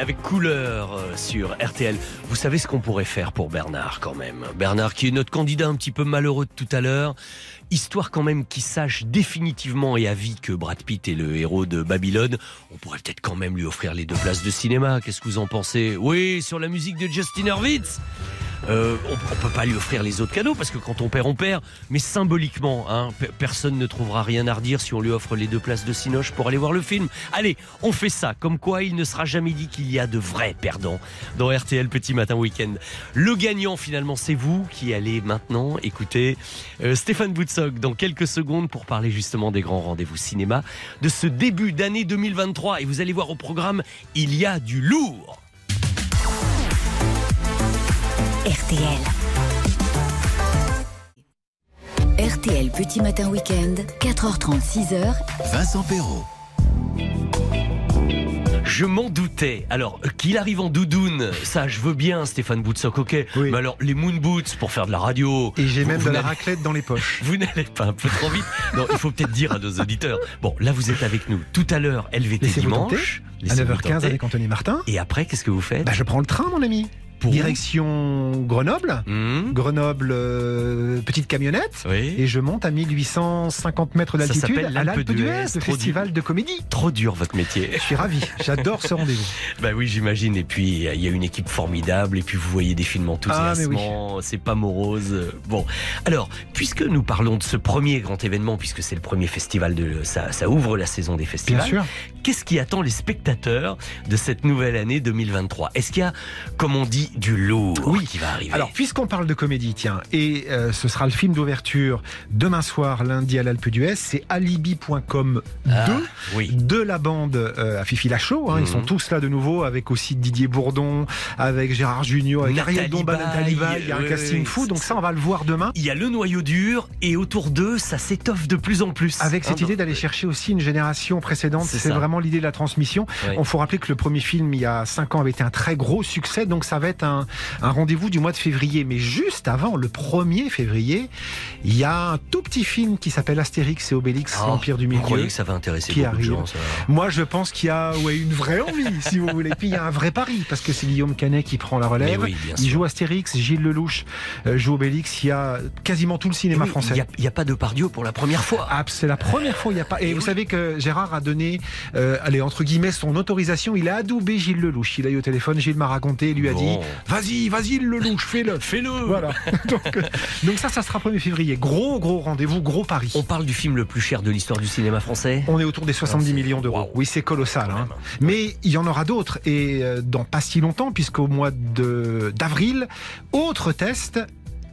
S3: Avec couleur euh, sur RTL. Vous savez ce qu'on pourrait faire pour Bernard quand même. Bernard qui est notre candidat un petit peu malheureux de tout à l'heure. Histoire quand même qu'il sache définitivement et à vie que Brad Pitt est le héros de Babylone. On pourrait peut-être quand même lui offrir les deux places de cinéma. Qu'est-ce que vous en pensez? Oui, sur la musique de Justin Hurwitz. Euh, on, on peut pas lui offrir les autres cadeaux parce que quand on perd, on perd. Mais symboliquement, hein, pe- personne ne trouvera rien à redire si on lui offre les deux places de Cinoche pour aller voir le film. Allez, on fait ça. Comme quoi, il ne sera jamais dit qu'il y a de vrais perdants dans RTL Petit Matin Week-end. Le gagnant, finalement, c'est vous qui allez maintenant écouter euh, Stéphane Boutsock dans quelques secondes pour parler justement des grands rendez-vous cinéma de ce début d'année 2023. Et vous allez voir au programme, il y a du lourd.
S2: RTL. RTL Petit Matin Week-end, 4h30, 6h.
S1: Vincent Perrault.
S3: Je m'en doutais. Alors, qu'il arrive en doudoune, ça, je veux bien, Stéphane Boutsock, ok. Mais alors, les moon boots pour faire de la radio.
S22: Et j'ai même
S3: vous
S22: de la raclette dans les poches. [laughs]
S3: Vous n'allez pas un peu trop vite Non, il faut peut-être dire à nos auditeurs. Bon, là, vous êtes avec nous. Tout à l'heure, LVT dimanche.
S22: À
S3: Laissez-vous
S22: 9h15
S3: tenter.
S22: avec Anthony Martin.
S3: Et après, qu'est-ce que vous faites?
S22: Bah, je prends le train, mon ami.
S3: Pour
S22: Direction Grenoble.
S3: Hmm
S22: Grenoble, euh, petite camionnette.
S3: Oui.
S22: Et je monte à 1850 mètres d'altitude à
S3: l'Alpe d'Huez,
S22: le festival de comédie.
S3: Trop dur votre métier.
S22: Je suis ravi. J'adore ce rendez-vous. [laughs]
S3: Bah oui, j'imagine. Et puis, il y a une équipe formidable. Et puis, vous voyez des films enthousiasmants. C'est pas morose. Bon. Alors, puisque nous parlons de ce premier grand événement, puisque c'est le premier festival de, ça, ça ouvre la saison des festivals.
S22: Bien sûr.
S3: Qu'est-ce qui attend les spectateurs de cette nouvelle année 2023? Est-ce qu'il y a, comme on dit, du lourd qui va arriver?
S22: Alors, puisqu'on parle de comédie, tiens, et euh, ce sera le film d'ouverture demain soir, lundi à l'Alpe d'Huez, c'est alibi.com 2
S3: Ah, oui.
S22: de la bande euh, à Fifi Lachaud. hein, Ils
S3: Mhm.
S22: sont tous là de nouveau, avec aussi Didier Bourdon, avec Gérard Junior, avec Ariel Dombal. Il y a un
S3: oui,
S22: casting
S3: oui,
S22: fou, donc ça, on va le voir demain.
S3: Il y a le noyau dur et autour d'eux, ça s'étoffe de plus en plus.
S22: Avec cette
S3: Hein,
S22: idée d'aller chercher aussi une génération précédente,
S3: C'est
S22: vraiment l'idée de la transmission.
S3: Oui.
S22: On faut rappeler que le premier film, il y a 5 ans, avait été un très gros succès, donc ça va être un, un rendez-vous du mois de février. Mais juste avant, le 1er février, il y a un tout petit film qui s'appelle Astérix et Obélix,
S3: Oh,
S22: l'Empire du
S3: vous
S22: Milieu.
S3: croyez que ça va intéresser
S22: qui
S3: beaucoup de
S22: arrive.
S3: gens, ça
S22: Moi, je pense qu'il y a ouais, une vraie envie, [laughs] si vous voulez. Puis il y a un vrai pari, parce que c'est Guillaume Canet qui prend la relève.
S3: Oui,
S22: il joue Astérix, Gilles Lelouch euh, joue Obélix. Il y a quasiment tout le cinéma
S3: Oui,
S22: français.
S3: Il n'y a, y pas de Pardieu pour la première fois.
S22: Ah, c'est la première fois, il n'y a pas. Et, vous savez que Gérard a donné, euh, allez, entre guillemets, son autorisation. Il a adoubé Gilles Lelouch. Il a eu au téléphone, Gilles m'a raconté, il lui a
S3: Bon.
S22: dit Vas-y, vas-y, Lelouch, fais-le.
S3: Fais-le
S22: Voilà. [laughs] donc, euh, donc ça, ça sera 1er février. Gros, gros rendez-vous, gros pari.
S3: On parle du film le plus cher de l'histoire du cinéma français?
S22: On est autour des 70
S3: Ah,
S22: millions d'euros. Oui, c'est colossal. hein. Mais il y en aura d'autres. Et euh, dans pas si longtemps, puisqu'au mois de- d'avril, autre test,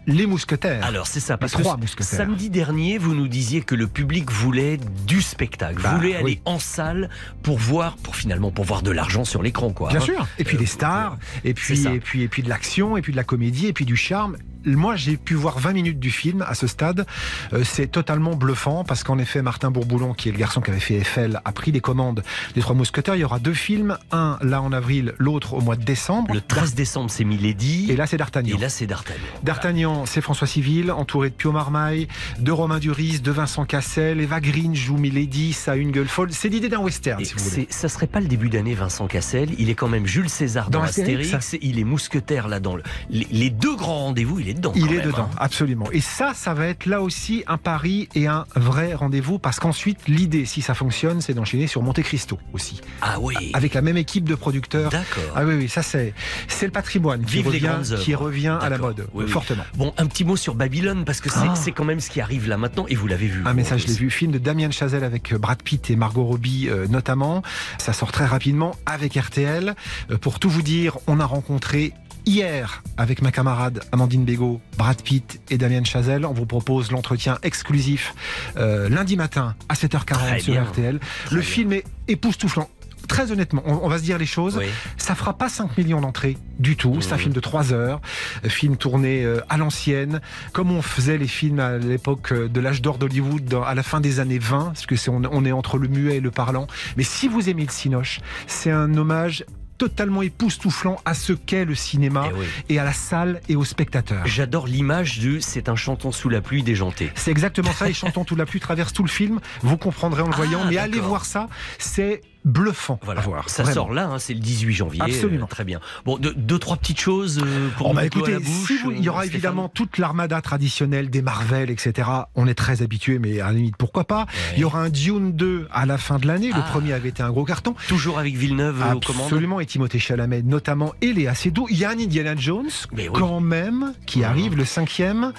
S22: les mousquetaires.
S3: Alors c'est ça, parce que
S22: trois mousquetaires.
S3: samedi dernier, vous nous disiez que le public voulait du spectacle,
S22: Bah,
S3: voulait aller en salle pour voir, pour finalement pour voir de l'argent sur l'écran, quoi.
S22: Bien
S3: hein.
S22: sûr. Et puis
S3: Euh,
S22: des stars, et puis, et puis, et puis de l'action, et puis de la comédie, et puis du charme. Moi, j'ai pu voir 20 minutes du film à ce stade. Euh, c'est totalement bluffant parce qu'en effet, Martin Bourboulon, qui est le garçon qui avait fait Eiffel, a pris les commandes des Trois Mousquetaires. Il y aura deux films, un là en avril, l'autre au mois de décembre.
S3: Le 13 décembre, c'est Milady.
S22: Et là, c'est D'Artagnan.
S3: Et là, c'est D'Artagnan.
S22: D'Artagnan, c'est François Civil, entouré de Pio Marmaille, de Romain Duris, de Vincent Cassel. Eva Green joue Milady, ça a une gueule folle. C'est l'idée d'un western,
S3: Et
S22: si vous voulez.
S3: ça serait pas le début d'année Vincent Cassel. Il est quand même Jules César dans,
S22: Dans Astérix.
S3: Astérix. Il est mousquetaire là dans le, les, les deux grands rendez-vous. Il est dedans.
S22: Il est
S3: même,
S22: dedans,
S3: hein.
S22: absolument. Et ça, ça va être là aussi un pari et un vrai rendez-vous parce qu'ensuite, l'idée, si ça fonctionne, c'est d'enchaîner sur Monte Cristo aussi.
S3: Ah oui.
S22: Avec la même équipe de producteurs.
S3: D'accord.
S22: Ah oui, oui, ça c'est c'est le patrimoine qui
S3: Vive les
S22: revient, qui revient à la mode,
S3: Oui, oui.
S22: fortement.
S3: Bon, un petit mot sur Babylone parce que c'est
S22: Ah.
S3: c'est quand même ce qui arrive là maintenant et vous l'avez vu.
S22: Un message, je l'ai vu, film de Damien Chazelle avec euh, Brad Pitt et Margot Robbie euh, notamment. Ça sort très rapidement avec RTL. Euh, pour tout vous dire, on a rencontré hier avec ma camarade Amandine Bégaud, Brad Pitt et Damien Chazelle. On vous propose l'entretien exclusif euh, lundi matin à 7h40
S3: Très
S22: sur. RTL. Le film est époustouflant. Très honnêtement, on, va se dire les choses.
S3: Oui.
S22: Ça fera pas 5 millions d'entrées du tout. C'est un
S3: Mhm.
S22: film de 3 heures, euh, film tourné euh, à l'ancienne, comme on faisait les films à l'époque euh, de l'âge d'or d'Hollywood à la fin des années 20, parce que c'est on, on est entre le muet et le parlant. Mais si vous aimez le cinoche, c'est un hommage totalement époustouflant à ce qu'est le cinéma
S3: Eh oui.
S22: et à la salle et aux spectateurs.
S3: J'adore l'image du c'est un chanton sous la pluie déjanté.
S22: C'est exactement ça, et Chantons [laughs] tout la pluie traverse tout le film, vous comprendrez en le
S3: Ah,
S22: voyant, mais allez voir ça, c'est bluffant
S3: Voilà,
S22: à voir.
S3: ça
S22: vraiment.
S3: sort là, hein, c'est le 18 janvier.
S22: Absolument.
S3: euh, très bien. Bon, deux, deux, trois petites choses euh, pour
S22: Oh, bah,
S3: à
S22: écoutez,
S3: la bouche.
S22: si vous- il y aura
S3: euh, Stéphane
S22: évidemment toute l'armada traditionnelle des Marvel, etc. On est très habitué, mais à la limite, pourquoi pas Il y aura un Dune 2 à la fin de l'année. Le
S3: Ah.
S22: premier avait été un gros carton.
S3: Toujours avec Villeneuve euh, aux commandes.
S22: Absolument, et Timothée Chalamet notamment, et Léa Seydoux. Il y a un Indiana Jones,
S3: Mais oui.
S22: quand même, qui arrive, le cinquième.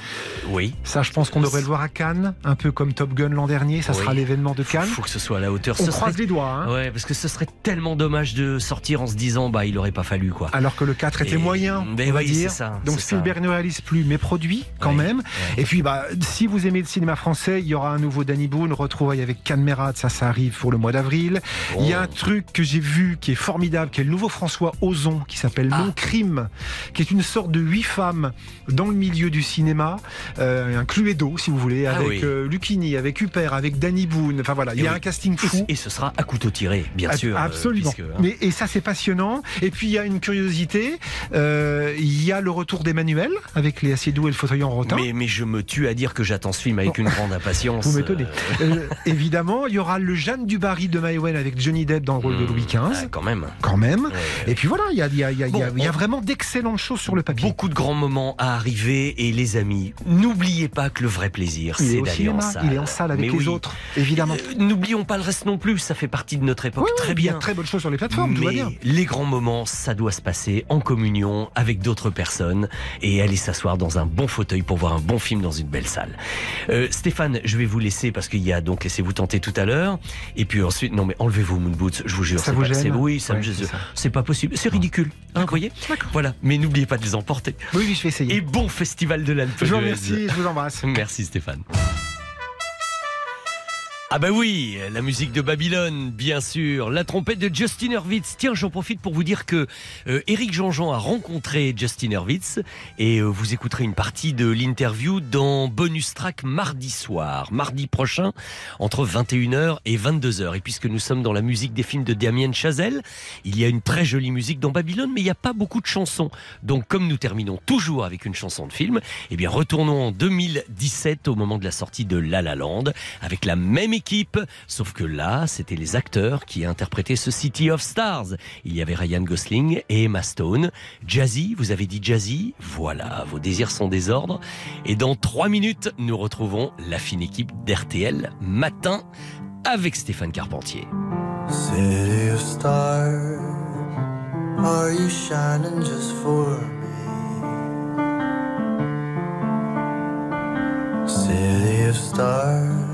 S3: Oui.
S22: Ça, je pense qu'on devrait le voir à Cannes, un peu comme Top Gun l'an dernier. Ça
S3: Oui.
S22: sera l'événement de Cannes.
S3: Faut que ce soit à la hauteur.
S22: On
S3: Ce
S22: croise
S3: serait-
S22: les doigts. hein.
S3: Ouais, parce que ce serait tellement dommage de sortir en se disant bah il aurait pas fallu quoi.
S22: Alors que le 4 était
S3: Et-
S22: moyen,
S3: Mais
S22: on va
S3: oui,
S22: dire.
S3: ça,
S22: Donc Spielberg ne réalise plus, mais produit quand même. Et puis, bah, si vous aimez le cinéma français, il y aura un nouveau Danny Boone, retrouvaille avec Canmerade, ça, ça arrive pour le mois d'avril. Il y a un truc que j'ai vu qui est formidable, qui est le nouveau François Ozon, qui s'appelle
S3: Ah.
S22: Mon Crime, qui est une sorte de huit femmes dans le milieu du cinéma, euh, un Cluedo, si vous voulez,
S3: Ah
S22: avec euh, Lucchini, avec Huppert, avec Danny Boone. Enfin voilà, il y a un casting fou.
S3: et ce sera à couteau tiré. Oui, bien sûr. euh,
S22: Absolument.
S3: puisque, hein.
S22: Mais, et ça, c'est passionnant. Et puis, il y a une curiosité. euh, Il y a le retour d'Emmanuel avec les assieds-doux et le fauteuil en rotin.
S3: mais, mais je me tue à dire que j'attends ce film avec une grande impatience.
S22: Vous m'étonnez.
S3: Euh,
S22: évidemment, il y aura le Jeanne du Barry de Maïwen avec Johnny Depp dans le rôle de Louis XV.
S3: ah, quand même.
S22: Quand même. Et puis voilà, il y a, il y a- il y a- il y a-
S3: Bon,
S22: il y a
S3: on-
S22: vraiment d'excellentes choses sur le papier.
S3: Beaucoup de grands moments à arriver et les amis, n'oubliez pas que le vrai plaisir, c'est d'aller en salle.
S22: il est en salle avec
S3: Mais
S22: les
S3: oui.
S22: autres, évidemment.
S3: Euh, N'oublions pas le reste non plus, ça fait partie de notre
S22: Oui,
S3: très
S22: il y a
S3: bien.
S22: très bonnes choses sur les plateformes, tout va
S3: Mais
S22: bien.
S3: les grands moments, ça doit se passer en communion avec d'autres personnes et aller s'asseoir dans un bon fauteuil pour voir un bon film dans une belle salle. Euh, Stéphane, je vais vous laisser parce qu'il y a donc laissez-vous tenter tout à l'heure et puis ensuite non mais enlevez-vous Moon Boots, je vous jure,
S22: Ça vous
S3: pas-
S22: gêne
S3: oui, ça me
S22: Ouais,
S3: gêne.
S22: c'est
S3: pas possible, c'est ridicule, hein, vous voyez Voilà, mais n'oubliez pas de les emporter.
S22: Oui, oui, je vais essayer.
S3: Et bon festival de l'Alpe
S22: Je vous remercie, je vous embrasse. [laughs]
S3: Merci Stéphane. Ah bah oui, la musique de Babylone, bien sûr, la trompette de Justin Hurwitz. Tiens, j'en profite pour vous dire que euh, Eric Jean-Jean a rencontré Justin Hurwitz et euh, vous écouterez une partie de l'interview dans Bonus Track mardi soir, mardi prochain, entre 21h et 22h. Et puisque nous sommes dans la musique des films de Damien Chazelle, il y a une très jolie musique dans Babylone, mais il n'y a pas beaucoup de chansons. Donc comme nous terminons toujours avec une chanson de film, eh bien retournons en 2017 au moment de la sortie de La La Land avec la même équipe, sauf que là, c'était les acteurs qui interprétaient ce City of Stars. Il y avait Ryan Gosling et Emma Stone. Jazzy, vous avez dit Jazzy Voilà, vos désirs sont désordres. Et dans trois minutes, nous retrouvons la fine équipe d'RTL Matin avec Stéphane Carpentier.
S16: City of stars, are you shining just for me? City of stars,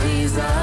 S6: please
S3: us.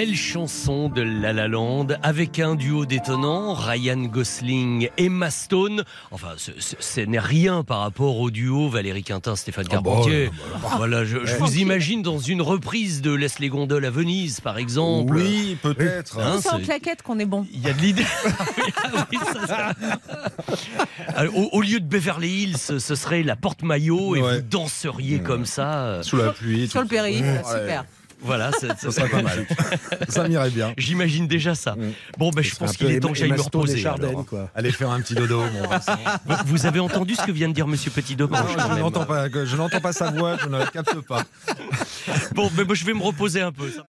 S3: Belle chanson de La La Land avec un duo détonnant, Ryan Gosling, Emma Stone. Enfin, ce, ce- ce n'est rien par rapport au duo Valérie Quintin, Stéphane
S23: Ah bah,
S3: Carpentier.
S23: ouais, bah, bah.
S3: voilà, je, je
S23: Ouais.
S3: vous imagine dans une reprise de Laisse les gondoles à Venise, par exemple.
S23: Oui, peut-être.
S3: Hein,
S15: c'est en
S3: c'est-
S15: claquette qu'on est bon.
S3: il y a de l'idée. [laughs] Ah oui, ça, ça. Alors, au, au lieu de Beverly Hills, ce ce serait la porte maillot et vous danseriez comme ça. euh,
S23: Sous la pluie.
S15: Sur le périph',
S23: Ouais.
S15: super.
S3: Voilà, ça,
S23: Ça serait pas mal. [laughs] Ça m'irait bien.
S3: J'imagine déjà ça. Bon, ben, je pense qu'il est temps que j'aille me reposer.
S23: Chardin,
S3: alors.
S23: quoi. Allez faire un petit dodo, mon Vincent.
S3: Vous- Vous avez entendu ce que vient de dire Monsieur Petit quand
S23: je n'entends pas, je n'entends pas sa voix, je ne la capte pas.
S3: Bon, ben, moi, je vais me reposer un peu. ça.